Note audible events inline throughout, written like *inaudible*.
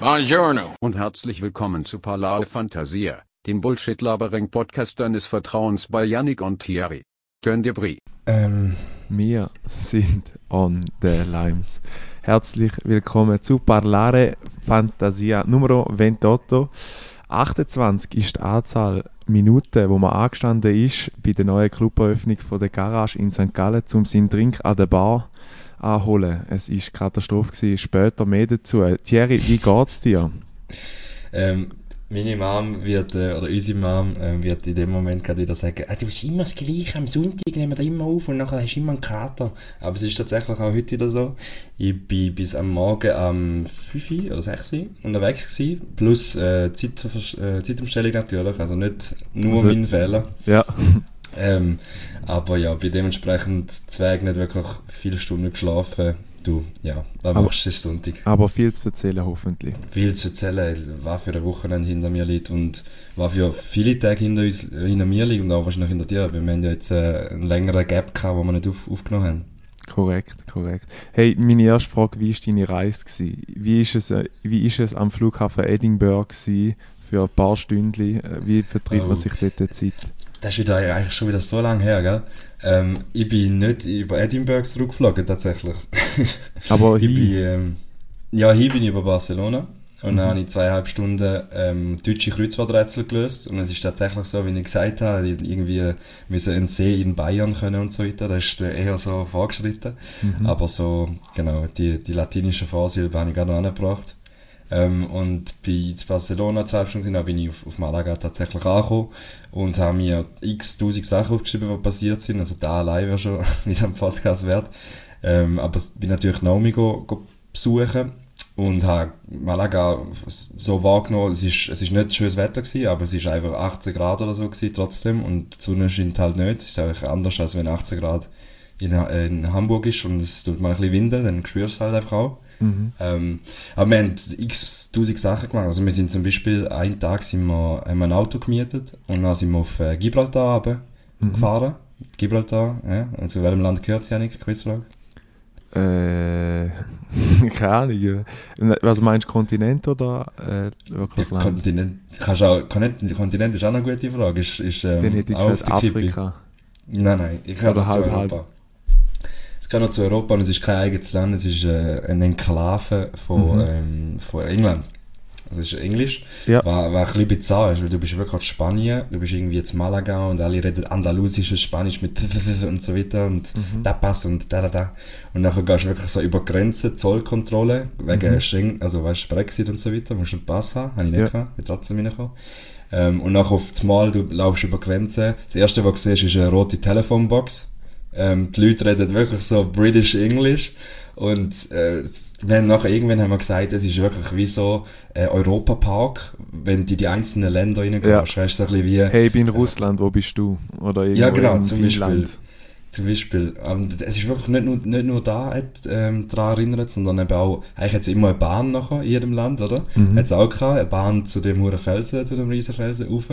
Buongiorno. Und herzlich willkommen zu Parlare Fantasia, dem Bullshit-Labering-Podcast deines Vertrauens bei Yannick und Thierry. Könnt ihr Brie? Ähm, wir sind on the limes. Herzlich willkommen zu Parlare Fantasia Numero 28. 28 ist die Anzahl Minuten, wo man angestanden ist bei der neuen Cluberöffnung von der Garage in St. Gallen, um seinen Drink an der Bar anholen. Es war Katastrophe. Später mehr dazu. Thierry, wie geht's dir? Ähm, meine Mom wird, äh, oder unsere Mom äh, wird in dem Moment gerade wieder sagen, ah, du bist immer das Gleiche, am Sonntag nehmen wir da immer auf und nachher hast du immer einen Kater. Aber es ist tatsächlich auch heute wieder so. Ich bin bis am Morgen am 5 oder 6 unterwegs gewesen, plus äh, Zeit, äh, Zeitumstellung natürlich, also nicht nur also, mein Fehler. Ja. Ähm, aber ja, bin dementsprechend zwei nicht wirklich viele Stunden geschlafen. Du, ja, was aber, machst du, Sonntag. Aber viel zu erzählen, hoffentlich. Viel zu erzählen, was für ein Wochenende hinter mir liegt und was für viele Tage hinter, uns, hinter mir liegt und auch wahrscheinlich hinter dir. Wir haben ja jetzt äh, einen längeren Gap gehabt, den wir nicht auf, aufgenommen haben. Korrekt, korrekt. Hey, meine erste Frage, wie war deine Reise? Gewesen? Wie ist es, äh, wie ist es am Flughafen Edinburgh gewesen, für ein paar Stunden? Äh, wie vertreibt oh. man sich dort die Zeit? Das ist wieder, eigentlich schon wieder so lange her, gell? Ähm, ich bin nicht über Edinburgh zurückgeflogen, tatsächlich. *laughs* Aber ich bin, ähm, Ja, hier bin ich über Barcelona. Und mhm. dann habe ich zweieinhalb Stunden ähm, deutsche Kreuzworträtsel gelöst. Und es ist tatsächlich so, wie ich gesagt habe, irgendwie müssen einen See in Bayern können und so weiter. Das ist eher so vorgeschritten. Mhm. Aber so, genau, die, die latinische Vorsilbe habe ich gerade noch angebracht. Ähm, und bei in Barcelona zwei Stunden dann bin ich auf, auf Malaga tatsächlich angekommen und habe mir x tausend Sachen aufgeschrieben, die passiert sind. Also da allein wäre schon *laughs* wieder ein Podcast wert. Ähm, aber bin natürlich Naomi go, go besuchen und habe Malaga so wahrgenommen, es ist, es ist nicht schönes Wetter gewesen, aber es ist einfach 18 Grad oder so gewesen trotzdem und die Sonne scheint halt nicht. Es ist einfach anders, als wenn 18 Grad in, in Hamburg ist und es tut mal ein bisschen winden, dann spürst du es halt einfach auch. Mhm. Ähm, aber wir haben x tausend Sachen gemacht. Also wir sind zum Beispiel, einen Tag sind wir, haben wir ein Auto gemietet und dann sind wir auf äh, Gibraltar runter mhm. gefahren. Gibraltar, ja. Und zu welchem Land gehört es, Janik? Quizfrage. Äh, *laughs* keine Ahnung. Was meinst du, Kontinent oder äh, wirklich Land? Kontinent, kannst auch, Kontinent ist auch eine gute Frage. Ist, ist, ähm, Dann hätte ich gesagt Afrika. Nein, nein, ich habe halb, Europa. Halb. Es gehört noch zu Europa und es ist kein eigenes Land, es ist äh, eine Enklave von, mhm. ähm, von England. Das ist Englisch, ja. war, war ein bisschen bizarr, weil du bist wirklich in Spanien, du bist irgendwie jetzt Malaga und alle reden andalusisches Spanisch mit *laughs* und so weiter und mhm. Tapas und da da da. Und nachher gehst du wirklich so über Grenzen, Zollkontrolle, wegen mhm. Schengen, also weißt Brexit und so weiter, musst du einen Pass haben, habe ich nicht ja. gehabt, bin trotzdem reingekommen. Ähm, und nachher auf das Mal, du laufst über Grenzen, das erste, was du siehst, ist eine rote Telefonbox ähm, die Leute reden wirklich so British English. Und äh, wir nachher irgendwann haben wir gesagt, es ist wirklich wie so äh, Europapark, wenn du in die einzelnen Länder reingehst. Ja. Weißt du, so ein bisschen wie... Hey, ich bin in Russland, wo bist du? Oder ja, genau, zum Beispiel. Zum Beispiel. Und es ist wirklich nicht nur, nicht nur da hat, ähm, daran erinnert, sondern eben auch, eigentlich hat es immer eine Bahn nachher in jedem Land, oder? Mhm. Hat es auch gehabt, eine Bahn zu dem hohen Felsen, zu dem riesen Felsen rauf,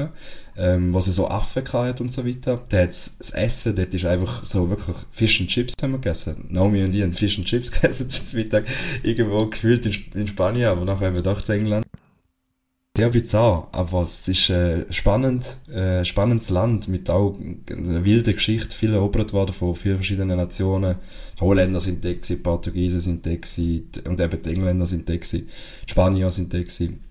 ähm, wo sie so Affen hat und so weiter. Da hat das Essen, dort ist einfach so wirklich Fish and Chips haben wir gegessen. Naomi und ich haben Fish and Chips *laughs* gegessen zum Mittag, irgendwo gefühlt in, in Spanien, aber nachher wir doch zu England sehr bizarr, aber es ist äh, spannend, äh, spannendes Land mit auch einer wilden Geschichte, viel erobert worden von vielen verschiedenen Nationen. Holländer sind da gewesen, Portugiesen sind da gewesen, und eben die Engländer sind da gewesen, die Spanier sind da gewesen.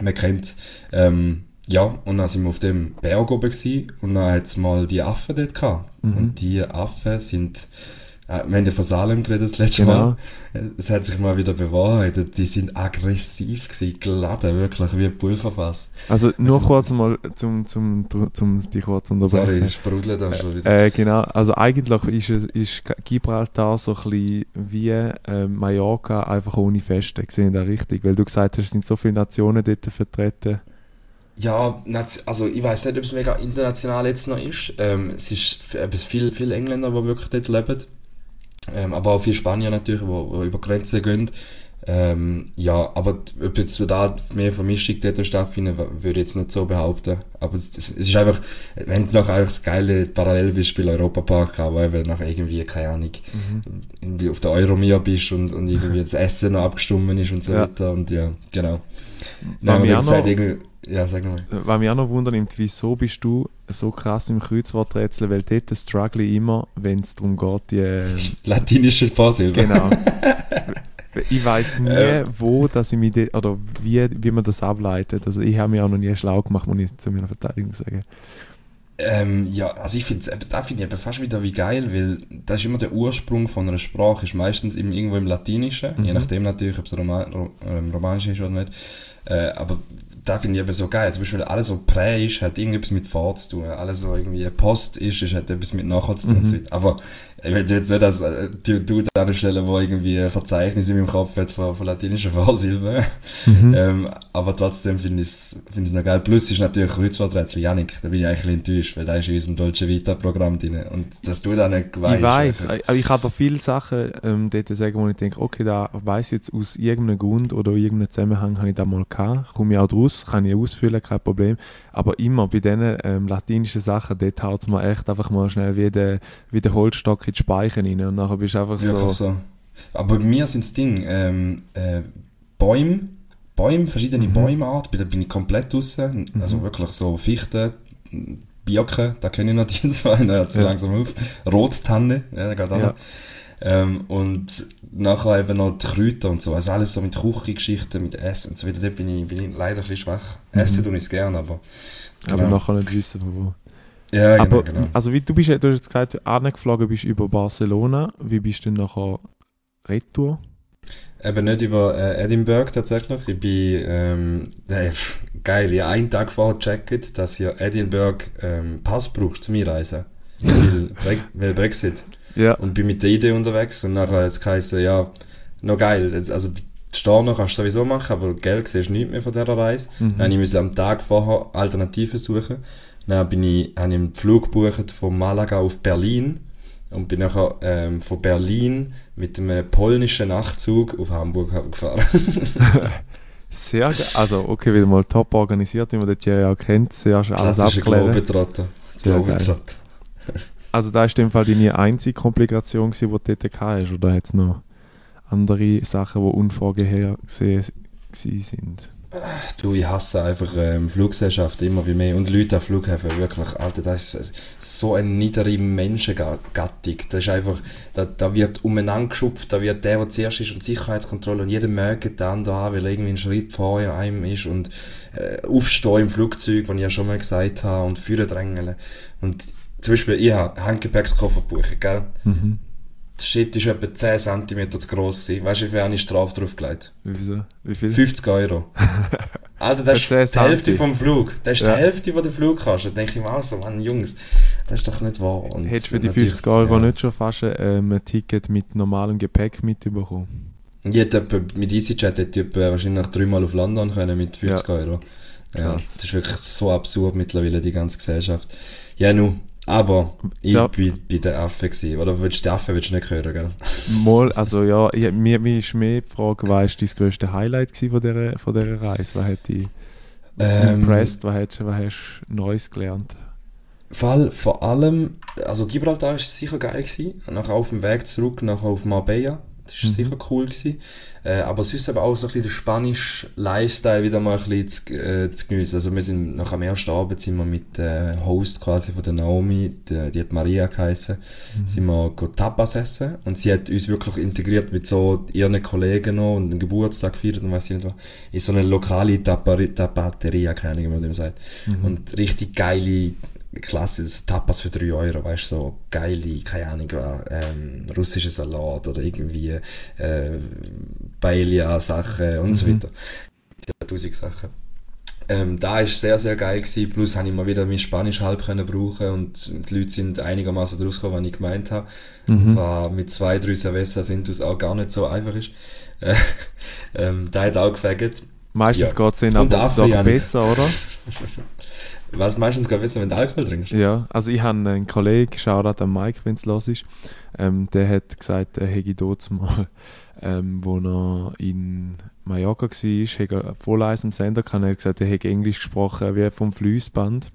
Man kennt, ähm, ja, und dann sind wir auf dem Berg oben gewesen, und dann hat es mal die Affen dort gehabt. Mhm. Und die Affen sind äh, wir haben ja von Salem geredet das letzte genau. Mal. Es hat sich mal wieder bewahrheitet. Die sind aggressiv gewesen, geladen, wirklich wie ein Pulverfass. Also nur also, kurz mal, zum, zum, zum dich kurz unterbrechen. Sorry, ich sprudle dann schon wieder. Äh, genau, also eigentlich ist, es, ist Gibraltar so ein bisschen wie äh, Mallorca, einfach ohne Feste. Gesehen da richtig? Weil du gesagt hast, es sind so viele Nationen dort vertreten. Ja, also ich weiß nicht, ob es mega international jetzt noch ist. Ähm, es ist viele, viele Engländer, die wirklich dort leben. Ähm, aber auch viele Spanier natürlich, die, die über Grenzen gehen. Ähm, ja, aber ob jetzt du da mehr Vermischung dort stattfinden, würde ich jetzt nicht so behaupten. Aber es, es ist einfach, wenn du noch einfach das geile Parallelbeispiel Europapark haben, wo eben nach irgendwie, keine Ahnung, mhm. irgendwie auf der Euromia bist und, und irgendwie *laughs* das Essen noch abgestimmt ist und so ja. weiter. Und ja, genau. Dann haben wir gesagt, irgendwie, ja, sag mal. Was mich auch noch wundern wieso bist du so krass im Kreuzworträtsel, weil dort struggle ich immer, wenn es darum geht, die... *laughs* Äh, Latinische Vorsilbe. Genau. *laughs* ich weiß nie, äh. wo dass ich mich de, oder wie, wie man das ableitet. Also ich habe mich auch noch nie schlau gemacht, muss ich zu meiner Verteidigung sagen. Ähm, ja, also ich finde da finde ich fast wieder wie geil, weil das ist immer der Ursprung von einer Sprache, ist meistens im, irgendwo im Latinischen, mhm. je nachdem natürlich, ob es Roman, ähm, Romanisch ist oder nicht. Äh, aber da finde ich eben so geil. Zum Beispiel alles, was Prä ist, hat irgendetwas mit Vor zu tun. Alles, was irgendwie Post ist, ist, hat etwas mit Nachher zu tun. Mhm. Aber ich will jetzt nicht, dass äh, du, du da eine Stelle, wo irgendwie ein Verzeichnis in meinem Kopf hat von, von latinischen *laughs* Vorsilben. Mhm. ähm, aber trotzdem finde ich es find noch geil. Plus ist natürlich Kreuzworträtsel. Janik, da bin ich eigentlich enttäuscht, weil da ist in unserem Dolce Vita Programm drin. Und dass du da nicht weißt. Ich weiß, aber ich kann da viele Sachen ähm, dort sagen, wo ich denke, okay, da weiß ich jetzt aus irgendeinem Grund oder irgendeinem Zusammenhang habe ich da mal gehabt. Komme ich auch draus, kann ich ausfüllen, kein Problem. Aber immer bei diesen ähm, latinischen Sachen, dort haut es mir echt einfach mal schnell wie der, wie der Holzstock in die Speichen rein und nachher bist du einfach so... so. Aber bei mir sind das Ding, ähm, äh, Bäume, Bäume, verschiedene mhm. Bäumearten, da bin ich komplett draußen, mhm. also wirklich so Fichten, Birken, da kenne ich noch die zwei, da hört ja. langsam auf, Rottanne, ja, da geht auch ja. Ähm, und nachher eben noch die Kräuter und so, also alles so mit Küchengeschichten, mit Essen und so weiter, da bin ich, bin ich leider ein bisschen schwach. Mhm. Essen tue ich es gerne, aber... Genau. Aber nachher nicht wissen, wo. Ja, genau, Aber, genau. Also wie du bist, du hast jetzt gesagt, du angeflogen bist über Barcelona. Wie bist du nachher retour? Eben nicht über äh, Edinburgh tatsächlich. Ich bin, ähm, äh, geil, ich habe einen Tag vorher gecheckt, dass ihr Edinburgh ähm, Pass braucht zum Einreisen. weil, *laughs* weil Brexit. Ja. Und bin mit der Idee unterwegs und nachher hat es geheißen, ja, noch geil. Also die Storno kannst du sowieso machen, aber Geld siehst du nicht mehr von dieser Reise. Mhm. Dann musste ich am Tag vorher Alternativen suchen. Dann bin ich, habe ich einen Flug gebucht von Malaga auf Berlin und bin nachher ähm, von Berlin mit einem polnischen Nachtzug auf Hamburg gefahren. *laughs* Sehr geil. Also, okay, wieder mal top organisiert, wie man das ja auch kennt. Sehr alles Klassische Globetrotter. Globetrotter. *laughs* Also, da war in dem Fall deine einzige Komplikation, die du dort hast, oder hat es noch andere Sachen, die unvorhergesehen sind? Du, ich hasse einfach ähm, Fluggesellschaften immer wie mehr und Leute auf Flughäfen, wirklich, Alter, das ist so eine niedere Menschengattung. Das ist einfach, da, da wird umeinander geschupft, da wird der, der zuerst ist und Sicherheitskontrolle und jeder den anderen an, weil irgendwie einen Schritt vor einem ist und äh, aufstehen im Flugzeug, was ich ja schon mal gesagt habe, und führen drängeln. Und zum Beispiel, ich habe Handgepäckskoffer gell? Mhm. Der Shit ist etwa 10 cm zu gross gewesen. Weißt du, wie viel eine Strafe draufgelegt? Wieso? Wie viel? 50 Euro. *laughs* Alter, das ist die Hälfte vom Flug. Das ist ja. die Hälfte, die der Flug kannst. Da denke ich mir auch so, Mann, Jungs, das ist doch nicht wahr. Und Hättest du für die 50 Euro ja. nicht schon fast ähm, ein Ticket mit normalem Gepäck mitbekommen? Ich hätte mit EasyJet hätte ich wahrscheinlich dreimal auf London können mit 50 ja. Euro. Ja, Krass. das ist wirklich so absurd mittlerweile, die ganze Gesellschaft. Ja, nun, aber ich ja. bin bei der Affe gewesen. Oder willst du die Affe willst du nicht hören, gell? Mal, also ja, ich, mir, mir ist mehr die Frage, was war dein grösstes Highlight von dieser, von dieser Reise? Was hat dich ähm, impressed? Was hast, was hast du Neues gelernt? Fall vor allem, also Gibraltar war sicher geil gewesen. Nachher auf dem Weg zurück, nachher auf Marbella. Das war mhm. sicher cool gewesen. Äh, aber sonst aber auch so ein bisschen der spanische Lifestyle wieder mal ein bisschen zu, äh, zu geniessen. Also wir sind nach dem ersten Abend sind wir mit der äh, Host quasi von der Naomi, die, die hat Maria geheißen, mhm. sind wir Tapas essen und sie hat uns wirklich integriert mit so ihren Kollegen noch und einen Geburtstag gefeiert und weiß ich nicht was. In so eine lokale Tapateria, keine Ahnung, wie man das sagt. Mhm. Und richtig geile klassisches Tapas für 3 Euro, weißt du, so geile, keine Ahnung, ähm, russische Salat oder irgendwie äh, Paella-Sachen und mhm. so weiter. Ja, tausend Sachen. Ähm, da war sehr, sehr geil gewesen. Plus habe ich mal wieder mein Spanisch halb können brauchen und die Leute sind einigermaßen daraus gekommen, was ich gemeint habe. Mhm. War mit zwei, drei Cerveza sind es auch gar nicht so einfach ist. Äh, *laughs* ähm, da hat auch gefegt. Meistens ja. geht es ihnen aber doch besser, oder? *laughs* Was meistens gar wissen, wenn du Alkohol trinkst? Ja, also ich habe einen Kollegen, Shoutout an Mike, wenn es los ist, ähm, der hat gesagt, er hätte dort mal, ähm, wo er in Mallorca war, er voll eins am Sender gehabt, er hat gesagt, er hätte Englisch gesprochen wie vom Fließband.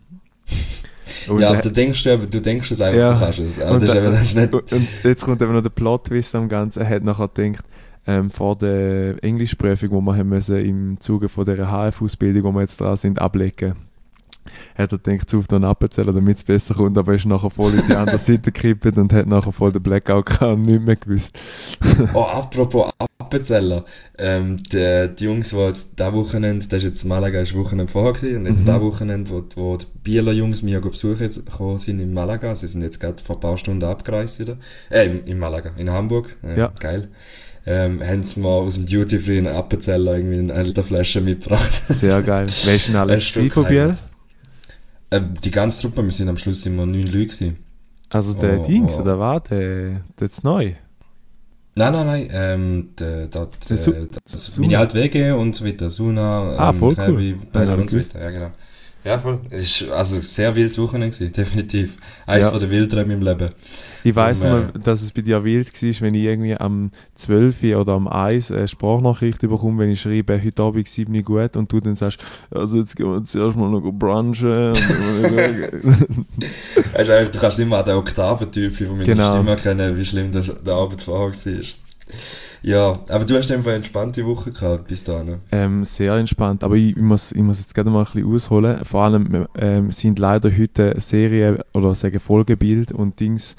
*laughs* Und ja, er- aber du denkst, du, denkst es einfach, Ja. du kannst es. Aber und, das ist, eben, das ist nicht... und jetzt kommt eben noch der Plot-Twist am Ganzen. Er hat nachher gedacht, ähm, vor der Englischprüfung, die wir haben müssen, im Zuge von dieser HF-Ausbildung, wo wir jetzt dran sind, ablegen, hat er gedacht, zu einen Appenzell, damit es besser kommt, aber ist nachher voll in die andere *laughs* Seite gekippt und hat nachher voll den Blackout gehabt und nicht mehr gewusst. Oh, apropos Appenzeller. Ähm, die, die Jungs, die jetzt dieses Wochenende, das ist jetzt Malaga, ist Wochenende vorher gewesen, und jetzt Mhm. Wochenende, wo, wo die Bieler Jungs mich auch besuchen jetzt gekommen sind in Malaga, sie sind jetzt gerade vor ein paar Stunden abgereist wieder, äh, in, in Malaga, in Hamburg, äh, Ja. geil. Ähm, haben sie mal aus dem Duty Free in Appenzeller irgendwie eine Flasche mitgebracht. Sehr geil. Wer ist denn *laughs* alles von Biel? Ähm, die ganze Truppe, wir sind am Schluss immer neun Leute gewesen. Also der Oh, Dings, oh. oder was? Der, der jetzt neu? Nein, nein, nein, ähm, der, der, Der der, meine alte WG und so weiter, Suna, Ah, ähm, voll cool. Kirby, Ja, Bella hab ich und so weiter, ja genau. Ja, voll. Es ist also sehr wildes Wochenende gewesen, definitiv. Eins Ja. von den Wildträumen im Leben. Ich weiss Um, mal, dass es bei dir wild war, wenn ich irgendwie am 12 oder am 1 eine Sprachnachricht bekomme, wenn ich schreibe, heute Abend 7 Uhr gut und du dann sagst, also jetzt gehen wir zuerst mal noch brunchen. *laughs* eigentlich, du kannst immer an den Oktaventyp von meiner Genau. Stimme erkennen, wie schlimm der, der Abend vorher war. Ja, aber du hast einfach eine entspannte Woche gehabt bis dahin. ähm, sehr entspannt, aber ich, ich, muss, ich muss jetzt gerade mal ein bisschen ausholen. Vor allem ähm, sind leider heute Serien oder sagen Folgebild und Dings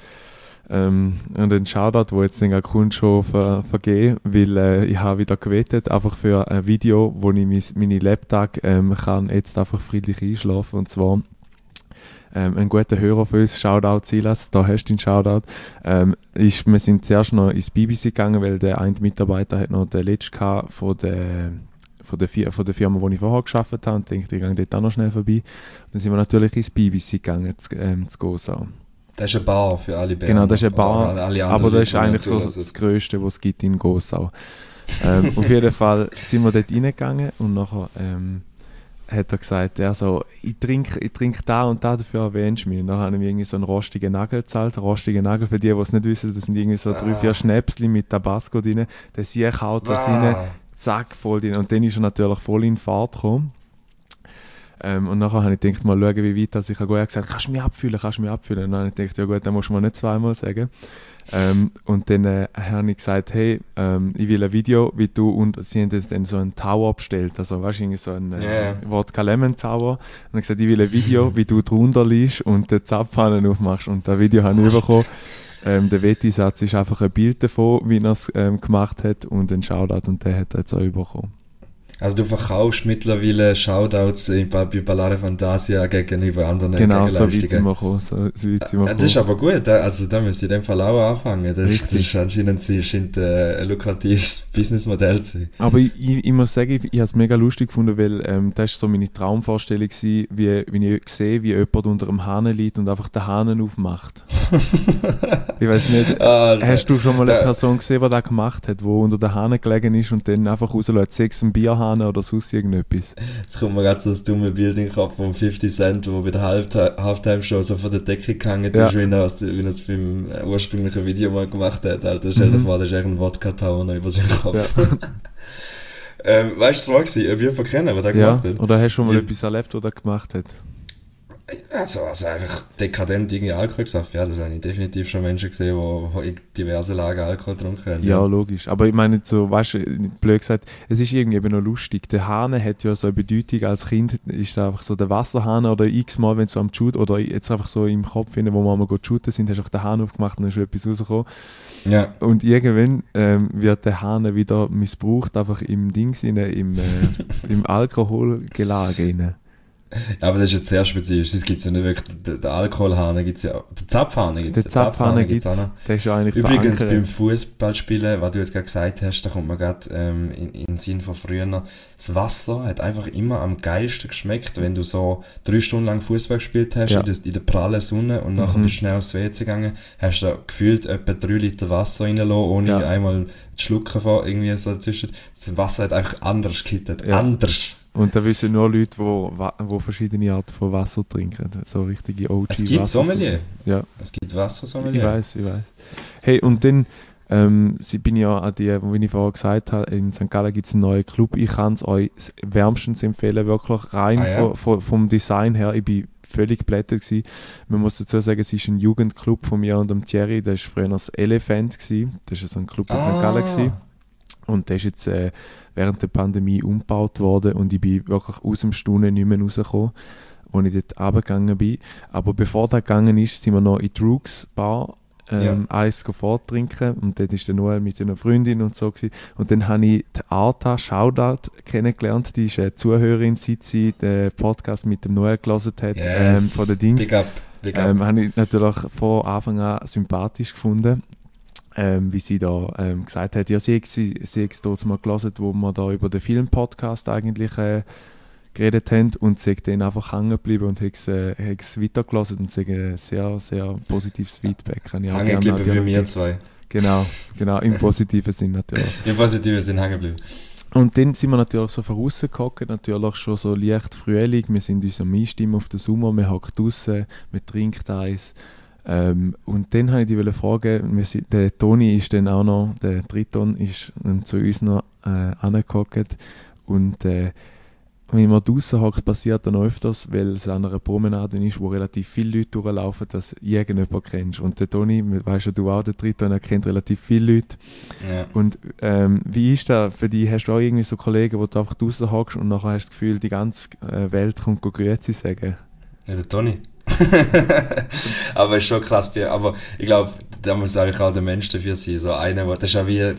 ähm, und den Shoutout, wo jetzt den kommt, schon ver, vergeben, weil äh, ich habe wieder gewettet, einfach für ein Video, wo ich mein, meine Laptop ähm, kann jetzt einfach friedlich einschlafen und zwar ähm, ein guter Hörer von uns, Shoutout Silas, da hast du den Shoutout. Ähm, ist, wir sind zuerst noch ins BBC gegangen, weil der eine Mitarbeiter hat noch den letzten von der von der, Fir von der Firma, wo ich vorher gearbeitet habe und denke, ich gehe dort auch noch schnell vorbei. Dann sind wir natürlich ins BBC gegangen, zu, ähm, zu Gosau. Das ist eine Bar für alle Berner. Genau, das ist eine Bar, alle anderen aber das ist eigentlich so zulassen. das Größte, was es gibt in Gosau. ähm, auf jeden *laughs* Fall sind wir dort reingegangen und nachher ähm, hat er gesagt, er so, ich trinke ich trink da und da, dafür erwähnst du mich. Und dann habe ich mir irgendwie so einen rostigen Nagel gezahlt. Rostigen Nagel, für die, die es nicht wissen, das sind irgendwie so drei, Ah. vier Schnäpsli mit Tabasco drin. Der Sieg haut das rein, Wow. zack, voll drin. Und dann ist er natürlich voll in Fahrt gekommen. Ähm, und nachher habe ich gedacht, mal schauen, wie weit das ich gehen. Er hat gesagt, kannst du mich abfüllen, kannst du mich abfüllen. Und dann habe ich gedacht, ja gut, dann musst du mir nicht zweimal sagen. Ähm, und dann äh, habe ich gesagt, hey, ähm, ich will ein Video, wie du, und sie haben jetzt dann so einen Tower bestellt, also weißt du, so ein äh. Wodka Lemon Tower. Und ich gesagt, ich will ein Video, *laughs* wie du drunter liegst und den Zapfhahn aufmachst. Und das Video habe ich bekommen. Ähm, der Wettisatz ist einfach ein Bild davon, wie er es ähm, gemacht hat und ein Shoutout und der hat er jetzt auch bekommen. Also du verkaufst mittlerweile Shoutouts in- bei Ballare Fantasia gegenüber anderen Genau, so weit sind wir gekommen. So, weit sind wir das ist aber gut, da- also da müsst ihr in dem Fall auch anfangen. Das, ist- das Richtig. ist anscheinend sie- scheint äh, ein lukratives *laughs* Businessmodell zu sein. Aber ich, ich, ich muss sagen, ich, ich habe es mega lustig gefunden, weil ähm, das war so meine Traumvorstellung, gewesen, wie, wie ich sehe, wie jemand unter einem Hahn liegt und einfach den Hahn aufmacht. *laughs* ich weiß nicht, Ah, hast du schon mal eine Person gesehen, die das gemacht hat, wo unter den Hahn gelegen ist und dann einfach rauslässt, sechs ein Bierhahn oder sonst irgendetwas? Jetzt kommt mir gerade so das dumme Bild in den Kopf von 50 Cent, wo bei der Halfti- Halftime-Show so von der Decke gehangen Ja. ist, wie er es wie er es beim ursprünglichen Video mal gemacht hat. Alter, stell dir Mhm. vor, das ist echt ein Wodka-Tower noch über seinen Kopf. Ja. *laughs* ähm, weißt du, die Frage war, ob jemand kennen, der das Ja, gemacht hat? oder hast du schon mal Ja. etwas erlebt, was er gemacht hat? Also, also einfach dekadent irgendwie Alkohol gesagt. Ja, das habe ich definitiv schon Menschen gesehen, die, die diverse Lagen Alkohol getrunken haben. Ja, logisch. Aber ich meine, so, weißt du, blöd gesagt, es ist irgendwie eben noch lustig. Der Hahn hat ja so eine Bedeutung als Kind, ist einfach so der Wasserhahn oder x-mal, wenn du am Shoot oder jetzt einfach so im Kopf, finden, wo wir einmal gut shooten sind, hast du auch den Hahn aufgemacht und dann ist etwas rausgekommen. ja. Und irgendwann ähm, wird der Hahn wieder missbraucht, einfach im Dings, rein, im, äh, *laughs* im Alkoholgelage. rein. *laughs* Aber das ist jetzt sehr spezifisch. Das gibt es ja nicht wirklich. Der, Alkoholhahn gibt es ja. Der Zapfhahn gibt es. Der Zapfhahn gibt gibt's es, auch noch. der ist ja eigentlich Übrigens verankert. beim Fußballspielen, was du jetzt gerade gesagt hast, da kommt man gerade ähm, in, in den Sinn von früher. Das Wasser hat einfach immer am geilsten geschmeckt, wenn du so drei Stunden lang Fußball gespielt hast Ja. in, der, in der prallen Sonne und nachher Mhm. bist du schnell aufs WC gegangen, hast da gefühlt etwa drei Liter Wasser reingelassen, ohne Ja. einmal zu schlucken von irgendwie so dazwischen. Das Wasser hat einfach anders gekittet. Ja. Anders. Und da wissen nur Leute, die wo, wo verschiedene Arten von Wasser trinken. So richtige OG Es gibt Sommelier. Ja, Es gibt Wassersommelier. ich weiß, ich weiß. Hey, und dann ähm, bin ja an die, wie ich vorher gesagt habe, in St. Gallen gibt es einen neuen Club. Ich kann es euch wärmstens empfehlen, wirklich rein Ah, ja? von, von, vom Design her. Ich bin völlig geblättert gewesen. Man muss dazu sagen, es ist ein Jugendclub von mir und dem Thierry. Das war früher das Elephant gewesen. Das ist so ein Club in St. Gallen gewesen. Und der ist jetzt äh, während der Pandemie umgebaut worden und ich bin wirklich aus dem Stunden nicht mehr rausgekommen, als ich dort runtergegangen bin. Aber bevor das gegangen ist, sind wir noch in die Rooks Bar ähm, Eis forttrinken und dort ist der Noel mit einer Freundin und so gewesen. Und dann habe ich die Arta Shoutout kennengelernt, die ist eine Zuhörerin, seit sie den Podcast mit dem Noel gelesen hat, ähm, Yes. von den Dings. Big up. Big up. Ähm, habe ich natürlich von Anfang an sympathisch gefunden, ähm, wie sie da ähm, gesagt hat, ja, sie hat es dort mal gelesen, wo wir da über den Filmpodcast eigentlich äh, geredet haben und sie dann einfach hängen geblieben und hat es äh, weitergelesen und sie hat ein sehr, sehr positives Feedback. Kann ich hängen geblieben wie die- wir zwei. Genau, genau, im positiven Sinn natürlich. *laughs* Im Positiven sind hängen geblieben. Und dann sind wir natürlich so vorausgehockt, natürlich schon so leicht Frühling, wir sind uns am Einstimmen auf den Sommer, man hockt draussen, man trinkt Eis. Ähm, und dann habe ich dich fragen, sind, der Toni ist dann auch noch, der Triton ist zu uns noch äh, angehockt und äh, wenn man draußen hockt, passiert dann öfters, weil es an einer Promenade ist, wo relativ viele Leute durchlaufen, dass irgendjemand kennst. Und der Toni, weißt ja du auch, der Triton, er kennt relativ viele Leute. Ja. Und ähm, wie ist das für dich? Hast du auch irgendwie so Kollegen, wo du einfach draußen hockst und nachher hast du das Gefühl, die ganze äh, Welt kommt Grüezi sagen? Ja, der Toni. *laughs* aber ist schon krass. Aber ich glaube, da muss eigentlich auch der Mensch dafür sein. So einer, wo, das ist ja wie,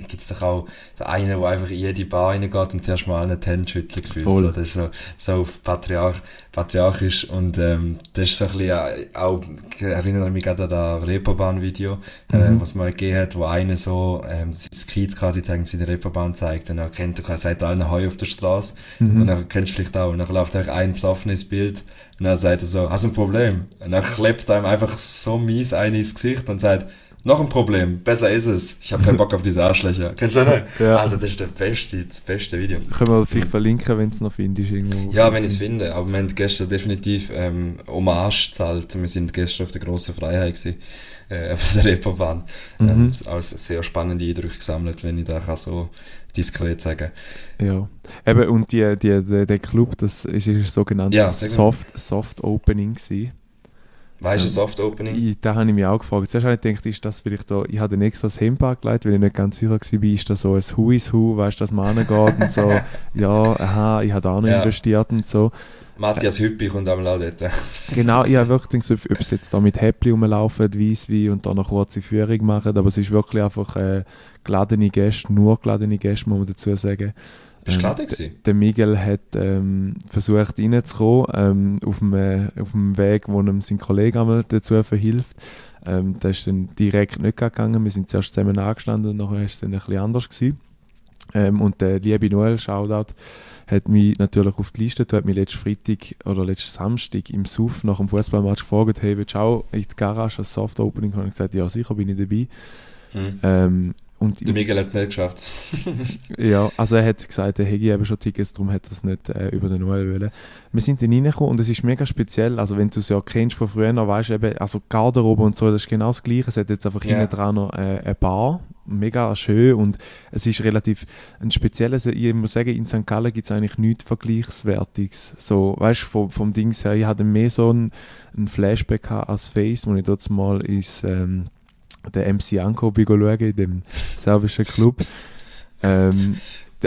gibt es doch auch der eine, der einfach in jede Bar reingeht und zuerst mal die Hände schüttelt gefühlt. So, das ist so, so Patriarch, patriarchisch und ähm, das ist so ein bisschen äh, auch, ich erinnere mich gerade an das Reeperbahn-Video, äh, Mhm. was mal gegeben hat, wo einer so ähm, sein Kiez quasi zeigen, seine Reeperbahn zeigt und dann kennt er, sagt allen Heu auf der Straße Mhm. und dann kennst du vielleicht auch. Und dann läuft einfach ein besoffenes Bild und dann sagt er so, hast du ein Problem? Und dann klebt er ihm einfach so mies ein ins Gesicht und sagt, noch ein Problem, besser ist es. Ich habe keinen Bock auf diese Arschlöcher. *laughs* Kennst du das nicht? Ja. Alter, das ist der beste, das beste Video. Können wir vielleicht verlinken, wenn du es noch findest irgendwo. Ja, wenn ich es finde. Aber wir haben gestern definitiv ähm, Hommage gezahlt. Wir sind gestern auf der grossen Freiheit gewesen, äh, *laughs* auf der Reeperbahn. Ähm, Mhm. es- als sehr spannende Eindrücke gesammelt, wenn ich kann so diskret sagen Ja. Eben, und die, die, der, der Club, das ist ein sogenanntes Ja. Soft, Soft Opening gewesen. Weißt du, Ähm, Soft Opening? Ich, da habe ich mich auch gefragt. Zuerst habe ich gedacht, ist das vielleicht da, ich habe dann extra das Hemd angelegt, weil ich nicht ganz sicher war, ist das so ein Who is Who, weißt du, dass man angeht und so, *laughs* ja, aha, ich habe da auch noch Ja. investiert und so. Matthias Hüppi kommt einmal auch dort. *laughs* Genau, ich habe wirklich gedacht, ob sie jetzt da mit Häppli rumlaufen, Weisswein und dann noch kurze Führung machen, aber es ist wirklich einfach äh, geladene Gäste, nur geladene Gäste, muss man dazu sagen. Bist du Ähm, geladen? Der Miguel hat ähm, versucht reinzukommen, ähm, auf, dem, äh, auf dem Weg, wo ihm sein Kollege einmal dazu verhilft. Ähm, das ist dann direkt nicht gegangen, wir sind zuerst zusammen angestanden und nachher ist es dann ein bisschen anders gewesen. Ähm, und der liebe Noel, Shoutout, hat mich natürlich auf die Liste, du hat mich letzten Freitag oder letzten Samstag im Suff nach dem Fußballmatch gefragt, hey, willst du auch in die Garage als Soft Opening? Und ich gesagt, ja sicher bin ich dabei. Mhm. Ähm, und Der Miguel hat es nicht geschafft. *laughs* ja, also er hat gesagt, er hätte eben schon Tickets, darum hat er es nicht äh, über den Noel wollen. Wir sind dann reingekommen und es ist mega speziell, also wenn du es ja kennst von früher, weißt du eben, also Garderobe und so, das ist genau das Gleiche, es hat jetzt einfach Ja. hinten dran noch äh, eine Bar, mega schön und es ist relativ ein spezielles, ich muss sagen, in St. Gallen gibt es eigentlich nichts Vergleichswertiges, so, weißt du, vom, vom Dings her, ich hatte mehr so ein, ein Flashback als Face, wo ich dort mal ins, ähm, der MC Anko schauen, in dem serbischen Club. Ähm,